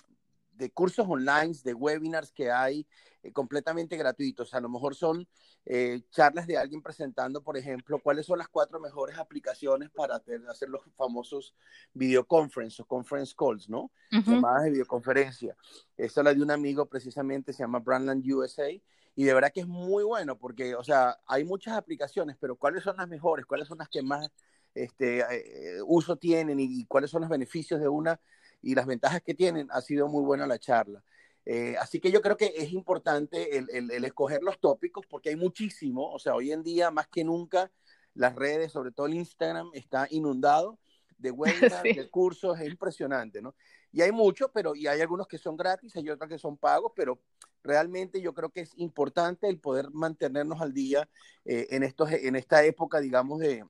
de cursos online, de webinars que hay eh, completamente gratuitos. A lo mejor son eh, charlas de alguien presentando, por ejemplo, cuáles son las cuatro mejores aplicaciones para hacer, los famosos videoconference o conference calls, ¿no? Llamadas de videoconferencia. Esta la de un amigo precisamente, se llama Brandland USA. Y de verdad que es muy bueno porque, o sea, hay muchas aplicaciones, pero ¿cuáles son las mejores? ¿Cuáles son las que más este, eh, uso tienen y cuáles son los beneficios de una? Y las ventajas que tienen, ha sido muy buena la charla. Eh, así que yo creo que es importante el, escoger los tópicos porque hay muchísimo, o sea, hoy en día más que nunca las redes, sobre todo el Instagram, está inundado de [laughs] webinars, de cursos, es impresionante, ¿no? Y hay muchos, pero y hay algunos que son gratis, hay otros que son pagos, pero realmente yo creo que es importante el poder mantenernos al día eh, en, estos, en esta época, digamos, de,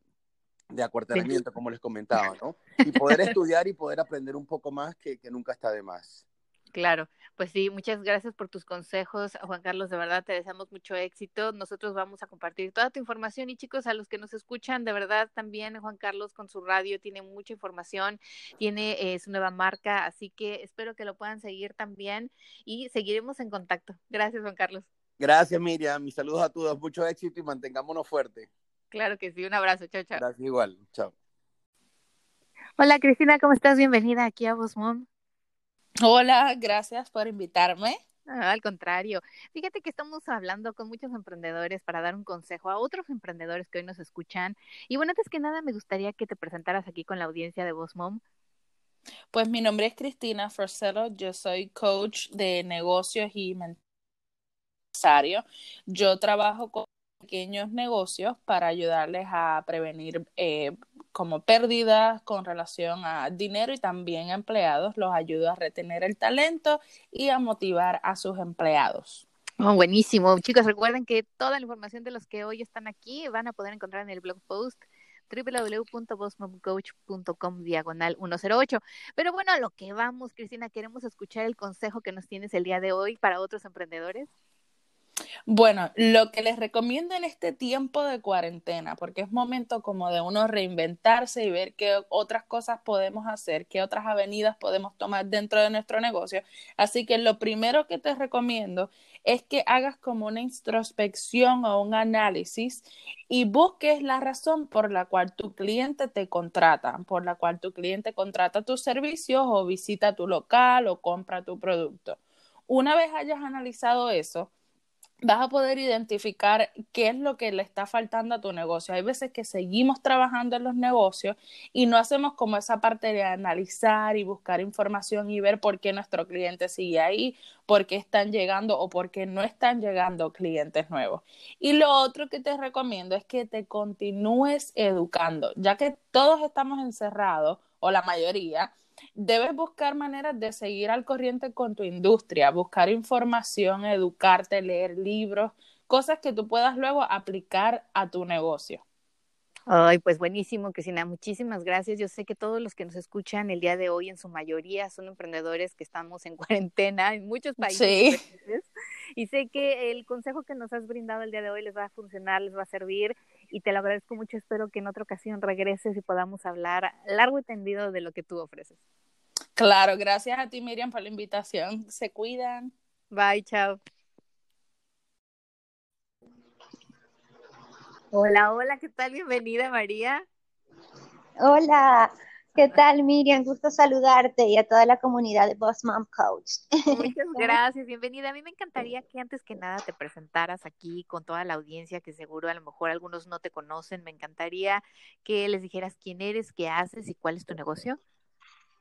de acuartelamiento, como les comentaba, ¿no? Y poder estudiar y poder aprender un poco más que, nunca está de más. Claro, pues sí, muchas gracias por tus consejos, Juan Carlos, de verdad te deseamos mucho éxito. Nosotros vamos a compartir toda tu información y chicos, a los que nos escuchan, de verdad también Juan Carlos con su radio tiene mucha información, tiene eh, su nueva marca, así que espero que lo puedan seguir también y seguiremos en contacto. Gracias, Juan Carlos. Gracias, Miriam. Mis saludos a todos, mucho éxito y mantengámonos fuertes. Claro que sí, un abrazo, chao, chao. Gracias igual, chao. Hola Cristina, ¿cómo estás? Bienvenida aquí a Mom. Hola, gracias por invitarme. al contrario, fíjate que estamos hablando con muchos emprendedores para dar un consejo a otros emprendedores que hoy nos escuchan. Y bueno, antes que nada, me gustaría que te presentaras aquí con la audiencia de Voz Mom. Pues mi nombre es Cristina Forcelo, yo soy coach de negocios y empresario. Yo trabajo con pequeños negocios para ayudarles a prevenir eh, como pérdidas con relación a dinero y también empleados. Los ayudo a retener el talento y a motivar a sus empleados. Oh, buenísimo. Chicos, recuerden que toda la información de los que hoy están aquí van a poder encontrar en el blog post www.bosmomcoach.com diagonal 108. Pero bueno, a lo que vamos, Cristina, queremos escuchar el consejo que nos tienes el día de hoy para otros emprendedores. Bueno, lo que les recomiendo en este tiempo de cuarentena, porque es momento como de uno reinventarse y ver qué otras cosas podemos hacer, qué otras avenidas podemos tomar dentro de nuestro negocio. Así que lo primero que te recomiendo es que hagas como una introspección o un análisis y busques la razón por la cual tu cliente te contrata, por la cual tu cliente contrata tus servicios o visita tu local o compra tu producto. Una vez hayas analizado eso, vas a poder identificar qué es lo que le está faltando a tu negocio. Hay veces que seguimos trabajando en los negocios y no hacemos como esa parte de analizar y buscar información y ver por qué nuestro cliente sigue ahí, por qué están llegando o por qué no están llegando clientes nuevos. Y lo otro que te recomiendo es que te continúes educando, ya que todos estamos encerrados o la mayoría debes buscar maneras de seguir al corriente con tu industria, buscar información, educarte, leer libros, cosas que tú puedas luego aplicar a tu negocio. Ay, pues buenísimo, Cristina. Muchísimas gracias. Yo sé que todos los que nos escuchan el día de hoy, en su mayoría, son emprendedores que estamos en [laughs] cuarentena en muchos países. Sí. Y sé que el consejo que nos has brindado el día de hoy les va a funcionar, les va a servir y te lo agradezco mucho. Espero que en otra ocasión regreses y podamos hablar largo y tendido de lo que tú ofreces. Claro, gracias a ti, Miriam, por la invitación. Se cuidan. Bye, chao. Hola, hola, ¿qué tal? Bienvenida, María. Hola, ¿qué tal, Miriam? Gusto saludarte y a toda la comunidad de Boss Mom Coach. Muchas [laughs] gracias, bienvenida. A mí me encantaría que antes que nada te presentaras aquí con toda la audiencia, que seguro a lo mejor algunos no te conocen. Me encantaría que les dijeras quién eres, qué haces y cuál es tu negocio.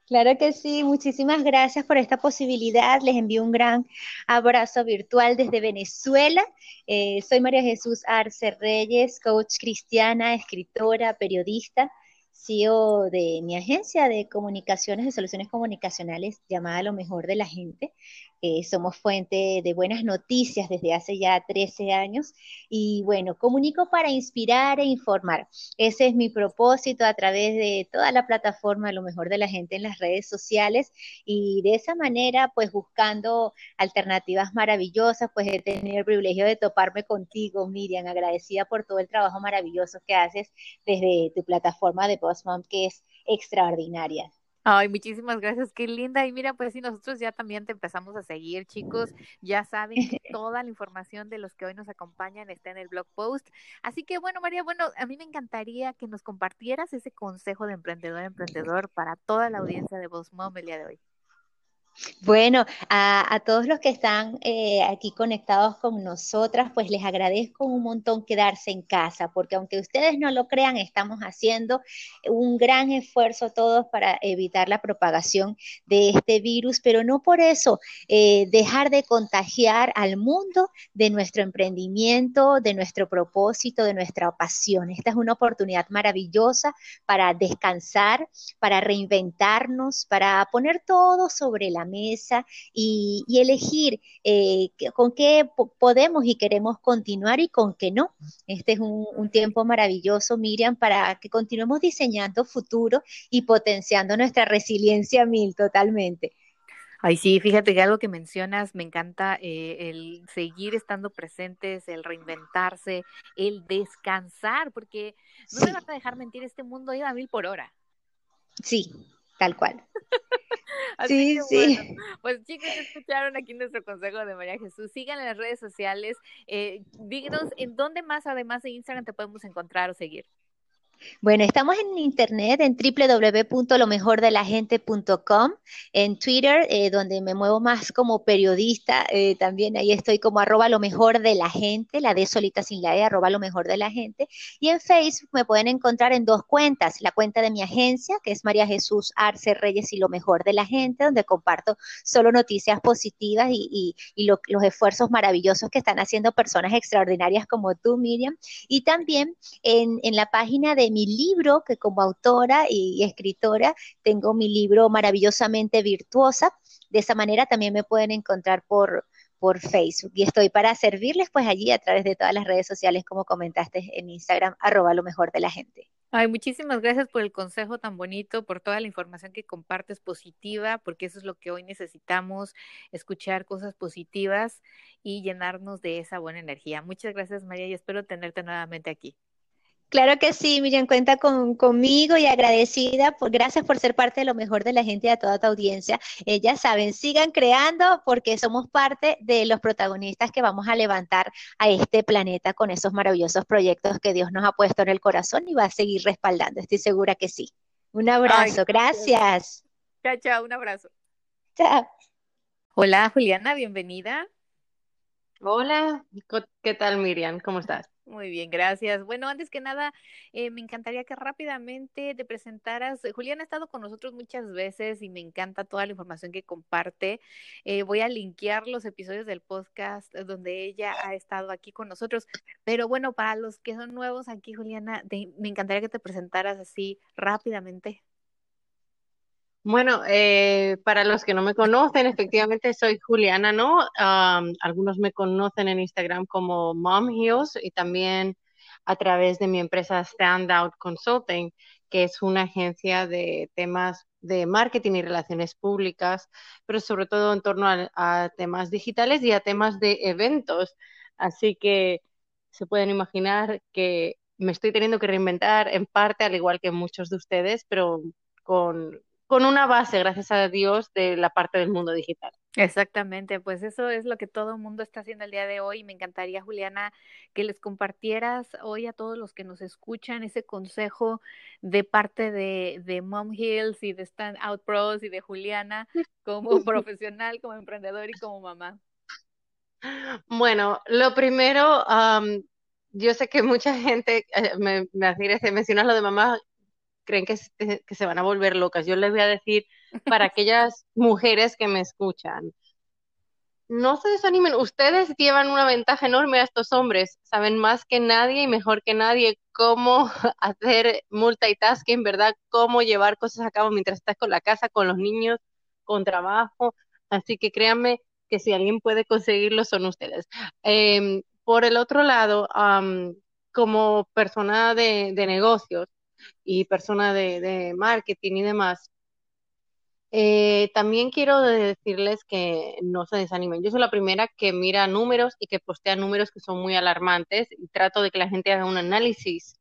Claro que sí, muchísimas gracias por esta posibilidad. Les envío un gran abrazo virtual desde Venezuela. Eh, soy María Jesús Arce Reyes, coach cristiana, escritora, periodista, CEO de mi agencia de comunicaciones, de soluciones comunicacionales llamada Lo Mejor de la Gente. Eh, somos fuente de buenas noticias desde hace ya 13 años y bueno, comunico para inspirar e informar. Ese es mi propósito a través de toda la plataforma Lo mejor de la gente en las redes sociales y de esa manera pues buscando alternativas maravillosas, pues he tenido el privilegio de toparme contigo, Miriam, agradecida por todo el trabajo maravilloso que haces desde tu plataforma de Postmom que es extraordinaria. Ay, muchísimas gracias, qué linda. Y mira, pues sí, nosotros ya también te empezamos a seguir, chicos. Ya saben que [laughs] toda la información de los que hoy nos acompañan está en el blog post. Así que bueno, María, bueno, a mí me encantaría que nos compartieras ese consejo de emprendedor a emprendedor para toda la audiencia de Voz Mom el día de hoy. Bueno, a, todos los que están eh, aquí conectados con nosotras, pues les agradezco un montón quedarse en casa, porque aunque ustedes no lo crean, estamos haciendo un gran esfuerzo todos para evitar la propagación de este virus, pero no por eso eh, dejar de contagiar al mundo de nuestro emprendimiento, de nuestro propósito, de nuestra pasión. Esta es una oportunidad maravillosa para descansar, para reinventarnos, para poner todo sobre la mesa y, elegir eh, con qué podemos y queremos continuar y con qué no. Este es un, un tiempo maravilloso, Miriam, para que continuemos diseñando futuro y potenciando nuestra resiliencia mil totalmente. Ay, sí, fíjate que algo que mencionas, me encanta eh, el seguir estando presentes, el reinventarse, el descansar, porque no me vas a dejar mentir, este mundo iba a mil por hora. Sí, tal cual. [laughs] sí, sí. pues chicos, escucharon aquí nuestro consejo de María Jesús. Sigan en las redes sociales. Eh, díganos en dónde más, además de Instagram, te podemos encontrar o seguir. Bueno, estamos en internet en www.lomejordelagente.com, en Twitter, eh, donde me muevo más como periodista, eh, también ahí estoy como arroba lo mejor de la gente, la de solita sin la E, arroba lo mejor de la gente, y en Facebook me pueden encontrar en dos cuentas, la cuenta de mi agencia, que es María Jesús Arce Reyes y lo mejor de la gente, donde comparto solo noticias positivas y, los esfuerzos maravillosos que están haciendo personas extraordinarias como tú, Miriam, y también en, en la página de mi libro, que como autora y, escritora tengo mi libro maravillosamente virtuosa. De esa manera también me pueden encontrar por, por Facebook y estoy para servirles pues allí a través de todas las redes sociales como comentaste en Instagram, arroba lo mejor de la gente. Ay, muchísimas gracias por el consejo tan bonito, por toda la información que compartes positiva, porque eso es lo que hoy necesitamos, escuchar cosas positivas y llenarnos de esa buena energía. Muchas gracias María y espero tenerte nuevamente aquí. Claro que sí, Miriam, cuenta con, conmigo y agradecida. Por, gracias por ser parte de lo mejor de la gente y a toda tu audiencia. Eh, ya saben, sigan creando porque somos parte de los protagonistas que vamos a levantar a este planeta con esos maravillosos proyectos que Dios nos ha puesto en el corazón y va a seguir respaldando. Estoy segura que sí. Un abrazo, gracias. Chao, chao, un abrazo. Chao. Hola, Juliana, bienvenida. Hola, ¿qué tal Miriam? ¿Cómo estás? Muy bien, gracias. Bueno, antes que nada, eh, me encantaría que rápidamente te presentaras. Julián ha estado con nosotros muchas veces y me encanta toda la información que comparte. Eh, voy a linkear los episodios del podcast donde ella ha estado aquí con nosotros. Pero bueno, para los que son nuevos aquí, Juliana, me encantaría que te presentaras así rápidamente. Bueno, eh, para los que no me conocen, efectivamente soy Juliana, ¿no? algunos me conocen en Instagram como Mom Heals y también a través de mi empresa Standout Consulting, que es una agencia de temas de marketing y relaciones públicas, pero sobre todo en torno a temas digitales y a temas de eventos. Así que se pueden imaginar que me estoy teniendo que reinventar en parte, al igual que muchos de ustedes, pero con con una base, gracias a Dios, de la parte del mundo digital. Exactamente, pues eso es lo que todo el mundo está haciendo el día de hoy. Me encantaría, Juliana, que les compartieras hoy a todos los que nos escuchan ese consejo de parte de, de Mom Hills y de Stand Out Pros y de Juliana como [laughs] profesional, como emprendedor y como mamá. Bueno, lo primero, yo sé que mucha gente eh, me, me mencionas lo de mamá, creen que se, que se van a volver locas. Yo les voy a decir para [laughs] aquellas mujeres que me escuchan, no se desanimen, ustedes llevan una ventaja enorme a estos hombres, saben más que nadie y mejor que nadie cómo [laughs] hacer multitasking, ¿verdad? Cómo llevar cosas a cabo mientras estás con la casa, con los niños, con trabajo. Así que créanme que si alguien puede conseguirlo son ustedes. Em, por el otro lado, como persona de negocios, y persona de, marketing y demás, eh, también quiero decirles que no se desanimen. Yo soy la primera que mira números y que postea números que son muy alarmantes y trato de que la gente haga un análisis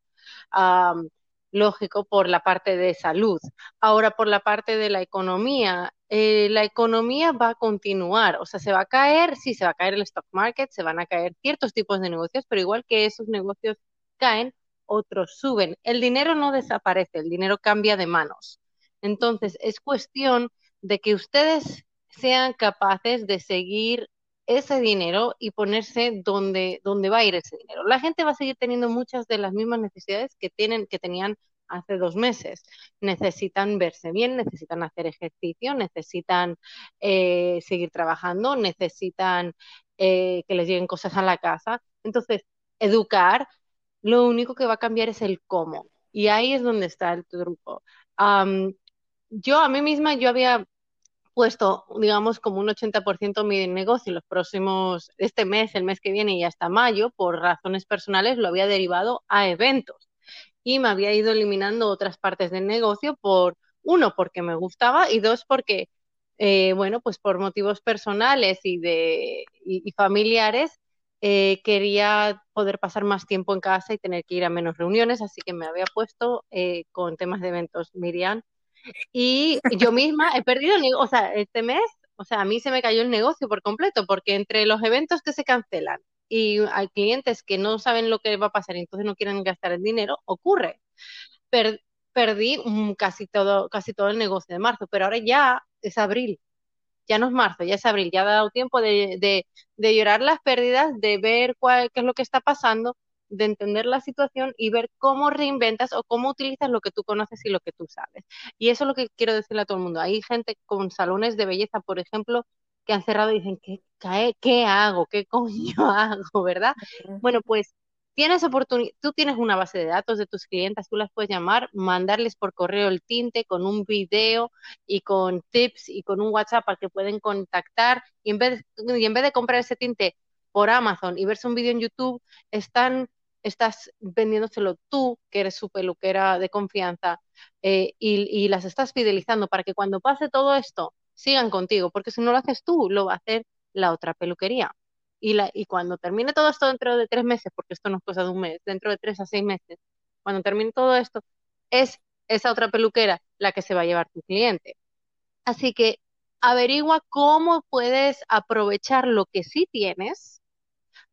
lógico por la parte de salud. Ahora, por la parte de la economía, eh, la economía va a continuar, o sea, se va a caer, sí, se va a caer el stock market, se van a caer ciertos tipos de negocios, pero igual que esos negocios caen, otros suben. El dinero no desaparece, el dinero cambia de manos. Entonces, es cuestión de que ustedes sean capaces de seguir ese dinero y ponerse donde, donde va a ir ese dinero. La gente va a seguir teniendo muchas de las mismas necesidades que, tienen, que tenían hace dos meses. Necesitan verse bien, necesitan hacer ejercicio, necesitan eh, seguir trabajando, necesitan eh, que les lleguen cosas a la casa. Entonces, educar, lo único que va a cambiar es el cómo. Y ahí es donde está el truco. yo a mí misma, yo había puesto, digamos, como un 80% mi negocio en los próximos, este mes, el mes que viene y hasta mayo, por razones personales, lo había derivado a eventos. Y me había ido eliminando otras partes del negocio por, uno, porque me gustaba y dos, porque, eh, bueno, pues por motivos personales y, de, y familiares, eh, quería poder pasar más tiempo en casa y tener que ir a menos reuniones, así que me había puesto eh, con temas de eventos Miriam Y yo [laughs] misma he perdido, o sea, este mes, o sea, a mí se me cayó el negocio por completo, porque entre los eventos que se cancelan y hay clientes que no saben lo que va a pasar y entonces no quieren gastar el dinero, ocurre. perdí casi todo, casi todo el negocio de marzo, pero ahora ya es abril ya no es marzo, ya es abril, ya ha dado tiempo de, llorar las pérdidas, de ver cuál, qué es lo que está pasando, de entender la situación y ver cómo reinventas o cómo utilizas lo que tú conoces y lo que tú sabes. Y eso es lo que quiero decirle a todo el mundo. Hay gente con salones de belleza, por ejemplo, que han cerrado y dicen, ¿qué, qué hago? ¿Qué [laughs] coño hago? ¿Verdad? Bueno, pues tienes oportunidad, tú tienes una base de datos de tus clientes, tú las puedes llamar, mandarles por correo el tinte con un video y con tips y con un WhatsApp al que pueden contactar y en vez de, y en vez de comprar ese tinte por Amazon y verse un video en YouTube, están estás vendiéndoselo tú, que eres su peluquera de confianza, eh, y, y, las estás fidelizando para que cuando pase todo esto sigan contigo, porque si no lo haces tú, lo va a hacer la otra peluquería y, la, y cuando termine todo esto dentro de tres meses, porque esto no es cosa de un mes, dentro de tres a seis meses, cuando termine todo esto, es esa otra peluquera la que se va a llevar tu cliente. Así que averigua cómo puedes aprovechar lo que sí tienes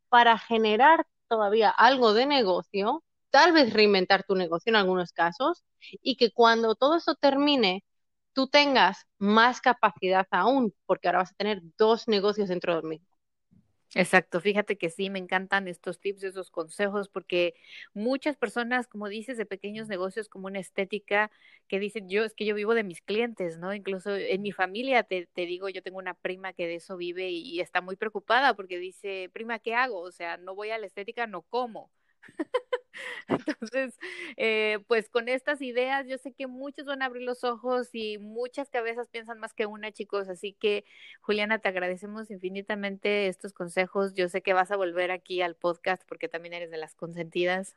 para generar todavía algo de negocio, tal vez reinventar tu negocio en algunos casos, y que cuando todo eso termine, tú tengas más capacidad aún, porque ahora vas a tener dos negocios dentro del mismo. Exacto, fíjate que sí, me encantan estos tips, esos consejos, porque muchas personas, como dices, de pequeños negocios como una estética, que dicen, yo es que yo vivo de mis clientes, ¿no? Incluso en mi familia, te, te digo, yo tengo una prima que de eso vive y, y está muy preocupada porque dice, prima, ¿qué hago? O sea, no voy a la estética, no como. [laughs] Entonces, eh, pues con estas ideas, yo sé que muchos van a abrir los ojos y muchas cabezas piensan más que una, chicos. Así que, Juliana, te agradecemos infinitamente estos consejos. Yo sé que vas a volver aquí al podcast porque también eres de las consentidas.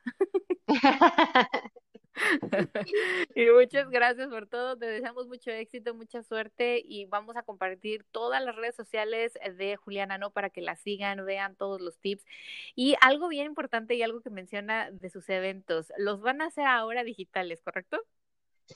[laughs] [laughs] y muchas gracias por todo. Te deseamos mucho éxito, mucha suerte y vamos a compartir todas las redes sociales de Juliana, ¿no? Para que la sigan, vean todos los tips. Y algo bien importante y algo que menciona de sus eventos, los van a hacer ahora digitales, ¿correcto?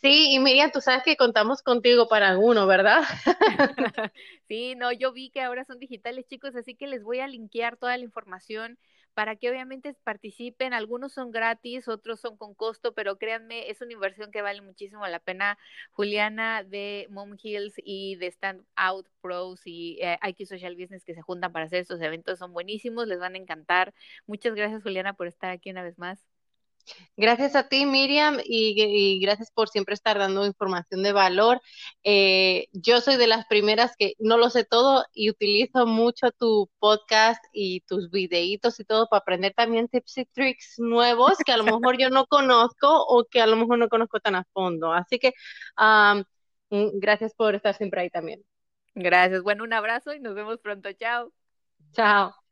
Sí, y Miriam, tú sabes que contamos contigo para alguno, ¿verdad? [laughs] sí, no, yo vi que ahora son digitales, chicos, así que les voy a linkear toda la información para que obviamente participen. Algunos son gratis, otros son con costo, pero créanme, es una inversión que vale muchísimo la pena. Juliana de Mom Hills y de Stand Out Pros y eh, IQ Social Business que se juntan para hacer estos eventos son buenísimos, les van a encantar. Muchas gracias, Juliana, por estar aquí una vez más. Gracias a ti, Miriam, y, gracias por siempre estar dando información de valor. Eh, yo soy de las primeras que no lo sé todo y utilizo mucho tu podcast y tus videitos y todo para aprender también tips y tricks nuevos que a lo mejor yo no conozco o que a lo mejor no conozco tan a fondo. Así que gracias por estar siempre ahí también. Gracias. Bueno, un abrazo y nos vemos pronto. Chao. Chao.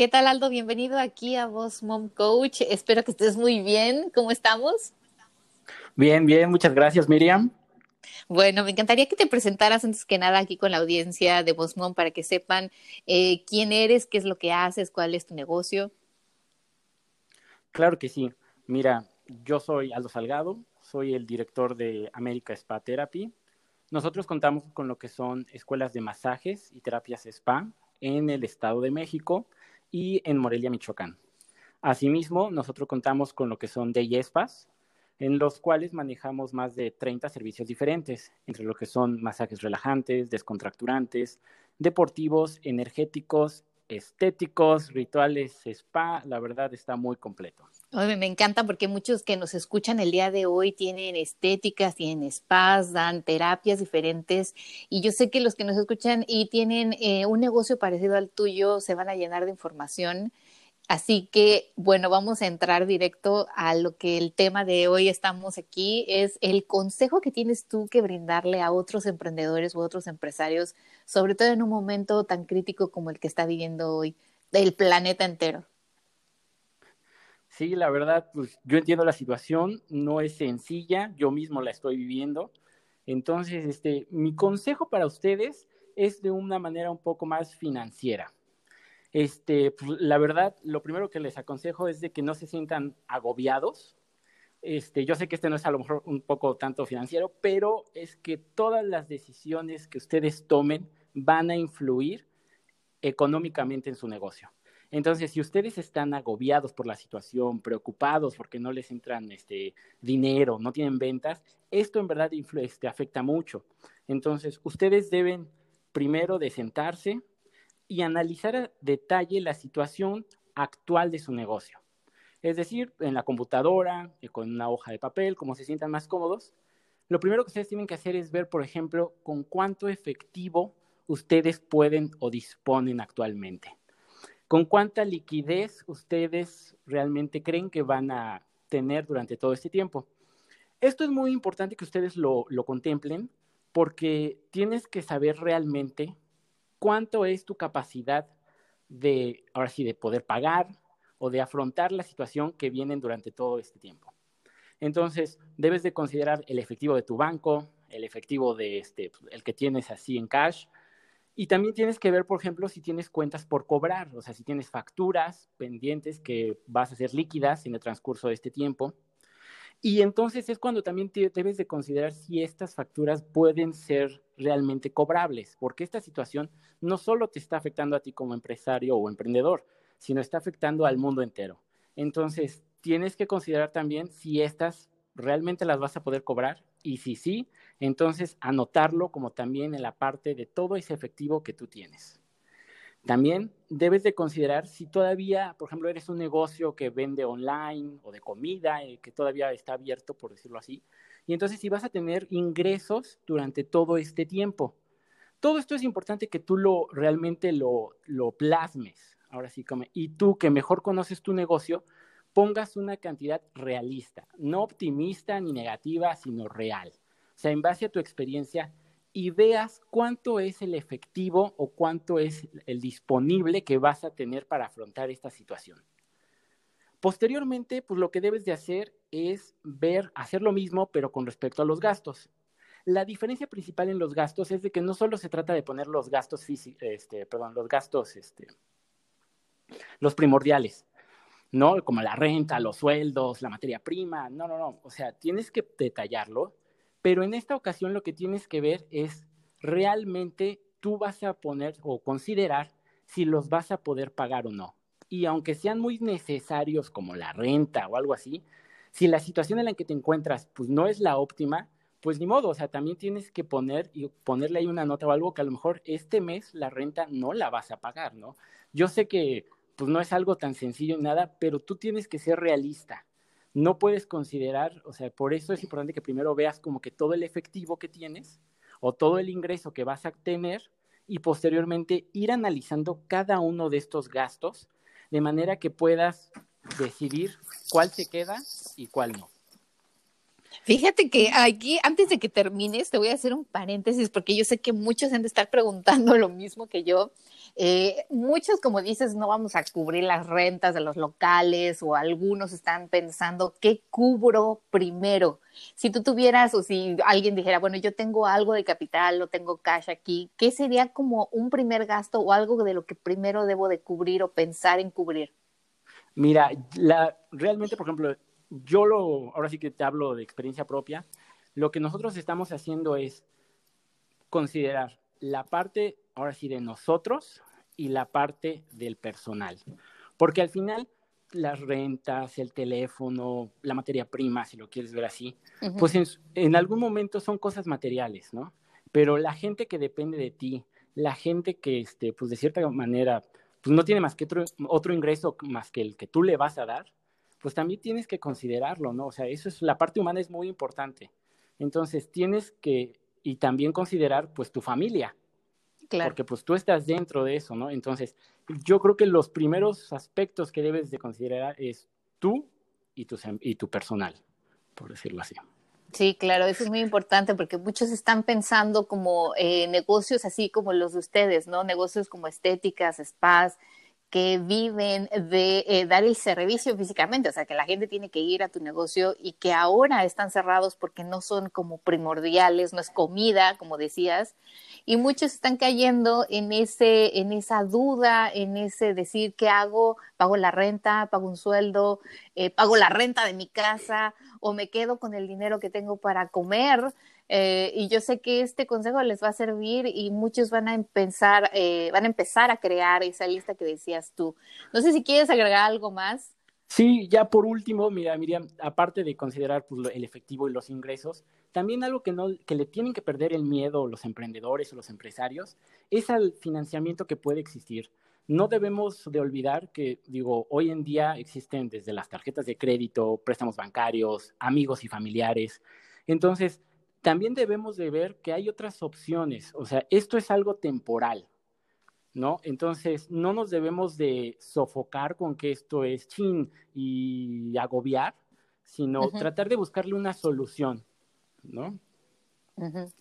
¿Qué tal Aldo? Bienvenido aquí a Voz Mom Coach. Espero que estés muy bien. ¿Cómo estamos? Bien, bien. Muchas gracias, Miriam. Bueno, me encantaría que te presentaras antes que nada aquí con la audiencia de Mom para que sepan eh, quién eres, qué es lo que haces, cuál es tu negocio. Claro que sí. Mira, yo soy Aldo Salgado, soy el director de América Spa Therapy. Nosotros contamos con lo que son escuelas de masajes y terapias spa en el Estado de México y en Morelia, Michoacán. Asimismo, nosotros contamos con lo que son de Espas, en los cuales manejamos más de 30 servicios diferentes, entre lo que son masajes relajantes, descontracturantes, deportivos, energéticos, estéticos, rituales, spa, la verdad está muy completo. Me encanta porque muchos que nos escuchan el día de hoy tienen estéticas, tienen spas, dan terapias diferentes y yo sé que los que nos escuchan y tienen eh, un negocio parecido al tuyo se van a llenar de información Así que, bueno, vamos a entrar directo a lo que el tema de hoy estamos aquí, es el consejo que tienes tú que brindarle a otros emprendedores u otros empresarios, sobre todo en un momento tan crítico como el que está viviendo hoy el planeta entero. Sí, la verdad, pues yo entiendo la situación, no es sencilla, yo mismo la estoy viviendo. Entonces, este, mi consejo para ustedes es de una manera un poco más financiera este, pues, la verdad, lo primero que les aconsejo es de que no se sientan agobiados, este, yo sé que este no es a lo mejor un poco tanto financiero, pero es que todas las decisiones que ustedes tomen van a influir económicamente en su negocio. Entonces, si ustedes están agobiados por la situación, preocupados porque no les entran este, dinero, no tienen ventas, esto en verdad este, afecta mucho. Entonces, ustedes deben primero de sentarse y analizar a detalle la situación actual de su negocio. Es decir, en la computadora, eh, con una hoja de papel, como se sientan más cómodos. Lo primero que ustedes tienen que hacer es ver, por ejemplo, con cuánto efectivo ustedes pueden o disponen actualmente. ¿Con cuánta liquidez ustedes realmente creen que van a tener durante todo este tiempo? Esto es muy importante que ustedes lo, contemplen porque tienes que saber realmente cuánto es tu capacidad de, ahora sí, de poder pagar o de afrontar la situación que vienen durante todo este tiempo. Entonces, debes de considerar el efectivo de tu banco, el efectivo de este, el que tienes así en cash, y también tienes que ver, por ejemplo, si tienes cuentas por cobrar, o sea, si tienes facturas pendientes que vas a hacer líquidas en el transcurso de este tiempo. Y entonces es cuando también debes de considerar si estas facturas pueden ser realmente cobrables, porque esta situación no solo te está afectando a ti como empresario o emprendedor, sino está afectando al mundo entero. Entonces, tienes que considerar también si estas realmente las vas a poder cobrar y si sí, entonces anotarlo como también en la parte de todo ese efectivo que tú tienes. También debes de considerar si todavía, por ejemplo, eres un negocio que vende online o de comida, eh, que todavía está abierto, por decirlo así, y entonces si vas a tener ingresos durante todo este tiempo. Todo esto es importante que tú lo realmente lo, lo plasmes, ahora sí, y tú que mejor conoces tu negocio, pongas una cantidad realista, no optimista ni negativa, sino real sea, en base a tu experiencia y veas cuánto es el efectivo o cuánto es el disponible que vas a tener para afrontar esta situación. Posteriormente, pues lo que debes de hacer es ver, hacer lo mismo, pero con respecto a los gastos. La diferencia principal en los gastos es de que no solo se trata de poner los gastos este, perdón, los gastos, este, los primordiales, ¿no? Como la renta, los sueldos, la materia prima, no, no, no. O sea, tienes que detallarlo pero en esta ocasión lo que tienes que ver es realmente tú vas a poner o considerar si los vas a poder pagar o no. Y aunque sean muy necesarios como la renta o algo así, si la situación en la que te encuentras pues no es la óptima, pues ni modo, o sea, también tienes que poner y ponerle ahí una nota o algo que a lo mejor este mes la renta no la vas a pagar, ¿no? Yo sé que pues no es algo tan sencillo ni nada, pero tú tienes que ser realista no puedes considerar, o sea, por eso es importante que primero veas como que todo el efectivo que tienes o todo el ingreso que vas a tener y posteriormente ir analizando cada uno de estos gastos de manera que puedas decidir cuál se queda y cuál no. Fíjate que aquí, antes de que termines, te voy a hacer un paréntesis porque yo sé que muchos han de estar preguntando lo mismo que yo. Eh, muchos, como dices, no vamos a cubrir las rentas de los locales o algunos están pensando, ¿qué cubro primero? Si tú tuvieras o si alguien dijera, bueno, yo tengo algo de capital o tengo cash aquí, ¿qué sería como un primer gasto o algo de lo que primero debo de cubrir o pensar en cubrir? Mira, la, realmente, por ejemplo, yo lo, ahora sí que te hablo de experiencia propia, lo que nosotros estamos haciendo es considerar la parte, ahora sí, de nosotros y la parte del personal. Porque al final las rentas, el teléfono, la materia prima, si lo quieres ver así, pues en, algún momento son cosas materiales, ¿no? Pero la gente que depende de ti, la gente que, este, pues de cierta manera, pues no tiene más que otro, otro ingreso más que el que tú le vas a dar, pues también tienes que considerarlo, ¿no? O sea, eso es, la parte humana es muy importante. Entonces, tienes que, y también considerar, pues, tu familia. Claro. Porque, pues, tú estás dentro de eso, ¿no? Entonces, yo creo que los primeros aspectos que debes de considerar es tú y tu, y tu personal, por decirlo así. Sí, claro, eso es muy importante porque muchos están pensando como eh, negocios así como los de ustedes, ¿no? Negocios como estéticas, spas, que viven de eh, dar el servicio físicamente, o sea, que la gente tiene que ir a tu negocio y que ahora están cerrados porque no son como primordiales, no es comida, como decías, y muchos están cayendo en ese en esa duda, en ese decir qué hago, pago la renta, pago un sueldo, eh, pago la renta de mi casa o me quedo con el dinero que tengo para comer. Eh, y yo sé que este consejo les va a servir y muchos van a empezar, eh, van a empezar a crear esa lista que decías tú. No sé si quieres agregar algo más. Sí, ya por último, mira, Miriam, aparte de considerar pues, el efectivo y los ingresos, también algo que, no, que le tienen que perder el miedo los emprendedores o los empresarios es al financiamiento que puede existir. No debemos de olvidar que, digo, hoy en día existen desde las tarjetas de crédito, préstamos bancarios, amigos y familiares. Entonces, también debemos de ver que hay otras opciones. O sea, esto es algo temporal. ¿no? Entonces, no nos debemos de sofocar con que esto es chin y agobiar, sino tratar de buscarle una solución, ¿no?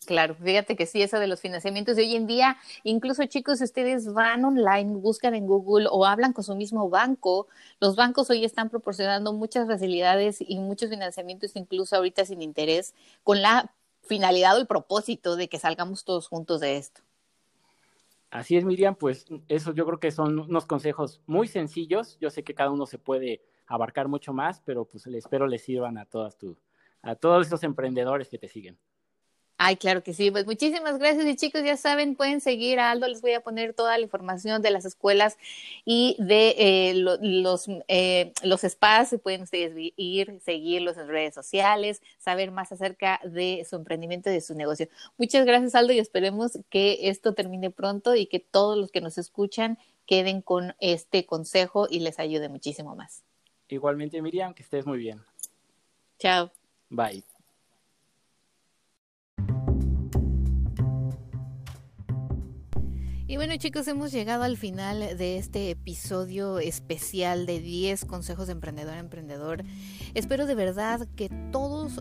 Claro, fíjate que sí, eso de los financiamientos de hoy en día, incluso chicos, ustedes van online, buscan en Google o hablan con su mismo banco, los bancos hoy están proporcionando muchas facilidades y muchos financiamientos, incluso ahorita sin interés, con la finalidad o el propósito de que salgamos todos juntos de esto. Así es, Miriam, pues eso yo creo que son unos consejos muy sencillos. Yo sé que cada uno se puede abarcar mucho más, pero pues espero les sirvan a todas tu, a todos esos emprendedores que te siguen. Ay, claro que sí. Pues muchísimas gracias y chicos, ya saben, pueden seguir a Aldo. Les voy a poner toda la información de las escuelas y de eh, los, eh, los spas. Pueden ustedes ir, seguirlos en redes sociales, saber más acerca de su emprendimiento y de su negocio. Muchas gracias, Aldo, y esperemos que esto termine pronto y que todos los que nos escuchan queden con este consejo y les ayude muchísimo más. Igualmente, Miriam, que estés muy bien. Chao. Bye. Y bueno chicos, hemos llegado al final de este episodio especial de 10 consejos de emprendedor a emprendedor. Espero de verdad que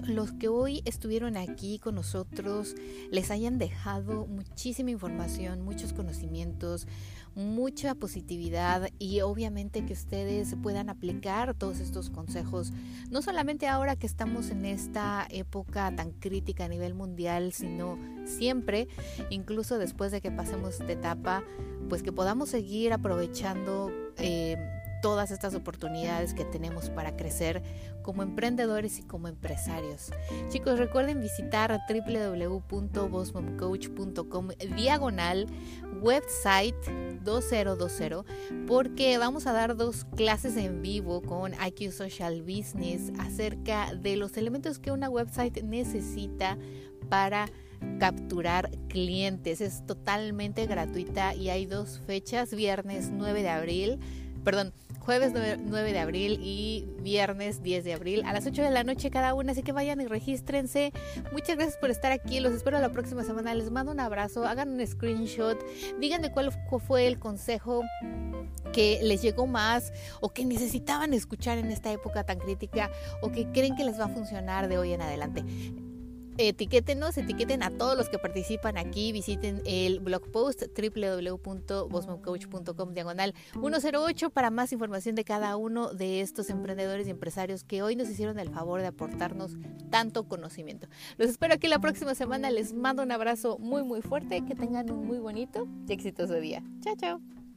los que hoy estuvieron aquí con nosotros les hayan dejado muchísima información, muchos conocimientos, mucha positividad y obviamente que ustedes puedan aplicar todos estos consejos, no solamente ahora que estamos en esta época tan crítica a nivel mundial, sino siempre, incluso después de que pasemos esta etapa, pues que podamos seguir aprovechando. Eh, todas estas oportunidades que tenemos para crecer como emprendedores y como empresarios. Chicos, recuerden visitar www.bosmomcoach.com diagonal website 2020 porque vamos a dar dos clases en vivo con IQ Social Business acerca de los elementos que una website necesita para capturar clientes. Es totalmente gratuita y hay dos fechas, viernes 9 de abril, perdón, jueves 9, de abril y viernes 10 de abril a las 8 de la noche cada una, así que vayan y regístrense. Muchas gracias por estar aquí, los espero la próxima semana, les mando un abrazo, hagan un screenshot, díganme cuál fue el consejo que les llegó más o que necesitaban escuchar en esta época tan crítica o que creen que les va a funcionar de hoy en adelante etiquétenos, etiqueten a todos los que participan aquí, visiten el blog post www.bosmomcoach.com diagonal 108 para más información de cada uno de estos emprendedores y empresarios que hoy nos hicieron el favor de aportarnos tanto conocimiento. Los espero aquí la próxima semana, les mando un abrazo muy muy fuerte, que tengan un muy bonito y exitoso día. Chao, chao.